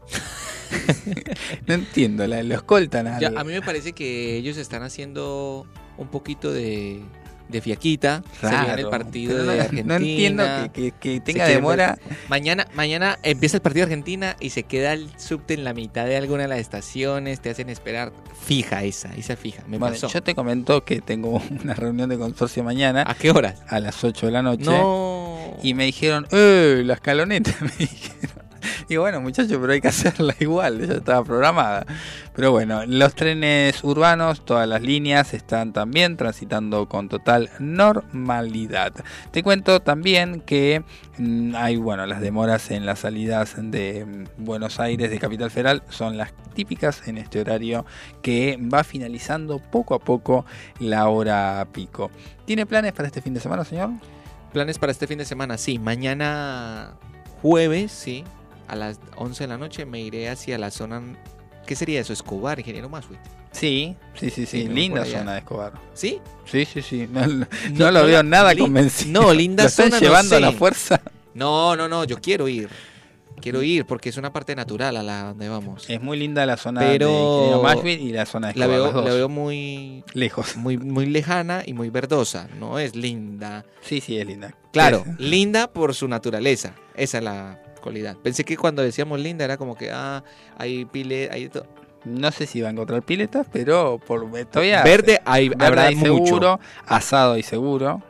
no entiendo, la, lo escoltan a a mí me parece que ellos están haciendo un poquito de, de fiaquita. se viene el partido no- de no Argentina. entiendo que- que- que tenga demora. ver- Mañana, mañana empieza el partido de Argentina y se queda el subte en la mitad de alguna de las estaciones. Te hacen esperar. Fija esa, esa fija. Me Bueno, pasó. yo te comento que tengo una reunión de consorcio mañana. ¿A qué horas? A las 8 de la noche. No. Y me dijeron, ¡eh! La escaloneta. Me dijeron. Y bueno, muchachos, pero hay que hacerla igual. Ya estaba programada. Pero bueno, los trenes urbanos, todas las líneas están también transitando con total normalidad. Te cuento también que mm, hay, bueno, las demoras en las salidas de mm, Buenos Aires, de Capital Federal, son las típicas en este horario que va finalizando poco a poco la hora pico. ¿Tiene planes para este fin de semana, señor? Planes para este fin de semana, sí. Mañana jueves, sí. A las 11 de la noche me iré hacia la zona... ¿Qué sería eso? Escobar, ingeniero Maswit. Sí, sí, sí, sí. linda zona de Escobar. ¿Sí? Sí, sí, sí. No, no- lo veo nada convencido. No, linda ¿Lo están zona, no llevando a la fuerza? No, no, no, yo quiero ir. Quiero ir porque es una parte natural a la donde vamos. Es muy linda la zona Pero de y la zona de la Escobar. veo, la veo muy lejos. muy muy lejana y muy verdosa. No es linda. Sí, sí, es linda. Claro, Es- linda por su naturaleza. Esa es la Pensé que cuando decíamos linda era como que ah, hay pile, hay to- No sé si va a encontrar piletas, pero por todavía Verde hay- verde habrá hay mucho. seguro, asado y seguro,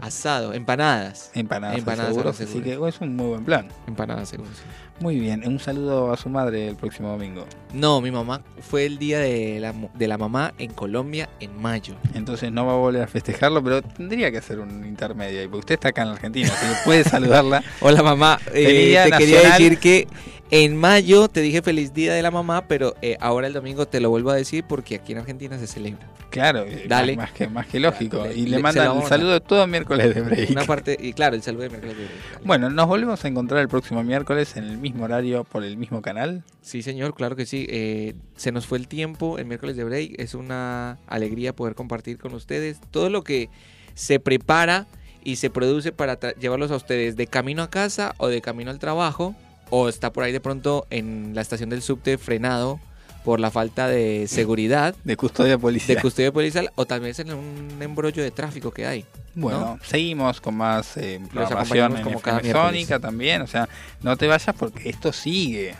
asado, empanadas. empanadas, Empanadas seguros, habrá así seguro. que es un muy buen plan. Empanadas seguro. sí. Muy bien, un saludo a su madre el próximo domingo. No, mi mamá fue el día de la, de la mamá en Colombia en mayo. Entonces no va a volver a festejarlo, pero tendría que hacer un intermedio ahí, porque usted está acá en la Argentina, así que puede saludarla. Hola mamá, eh, te quería decir que en mayo te dije feliz día de la mamá, pero eh, ahora el domingo te lo vuelvo a decir porque aquí en Argentina se celebra. Claro, eh, Dale. Más, que, más que lógico. Dale, y le- le mandan a- saludo todo miércoles de break. Una parte, y claro, el saludo de miércoles de break. Bueno, nos volvemos a encontrar el próximo miércoles en el mismo horario por el mismo canal. Sí, señor, claro que sí. Eh, se nos fue el tiempo, el miércoles de break. Es una alegría poder compartir con ustedes todo lo que se prepara y se produce para llevarlos a ustedes de camino a casa o de camino al trabajo. O está por ahí de pronto en la estación del subte frenado por la falta de seguridad. De custodia policial. De custodia policial o tal vez en un embrollo de tráfico que hay. Bueno, ¿no? seguimos con más eh, programación en como FM cada. Sónica también. O sea, no te vayas porque esto sigue.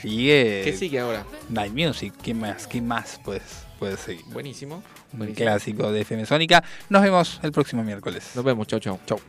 Sigue. ¿Qué sigue ahora? Night Music. ¿Qué más? ¿Qué más puedes, puedes seguir? Buenísimo. Un buenísimo. clásico de FM Sónica. Nos vemos el próximo miércoles. Nos vemos. Chau, chau. Chau.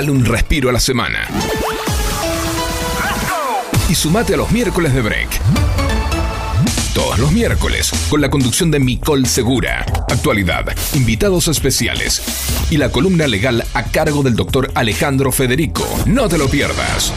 Dale un respiro a la semana. Y sumate a los miércoles de break. Todos los miércoles, con la conducción de Micol Segura, actualidad, invitados especiales y la columna legal a cargo del doctor Alejandro Federico. No te lo pierdas.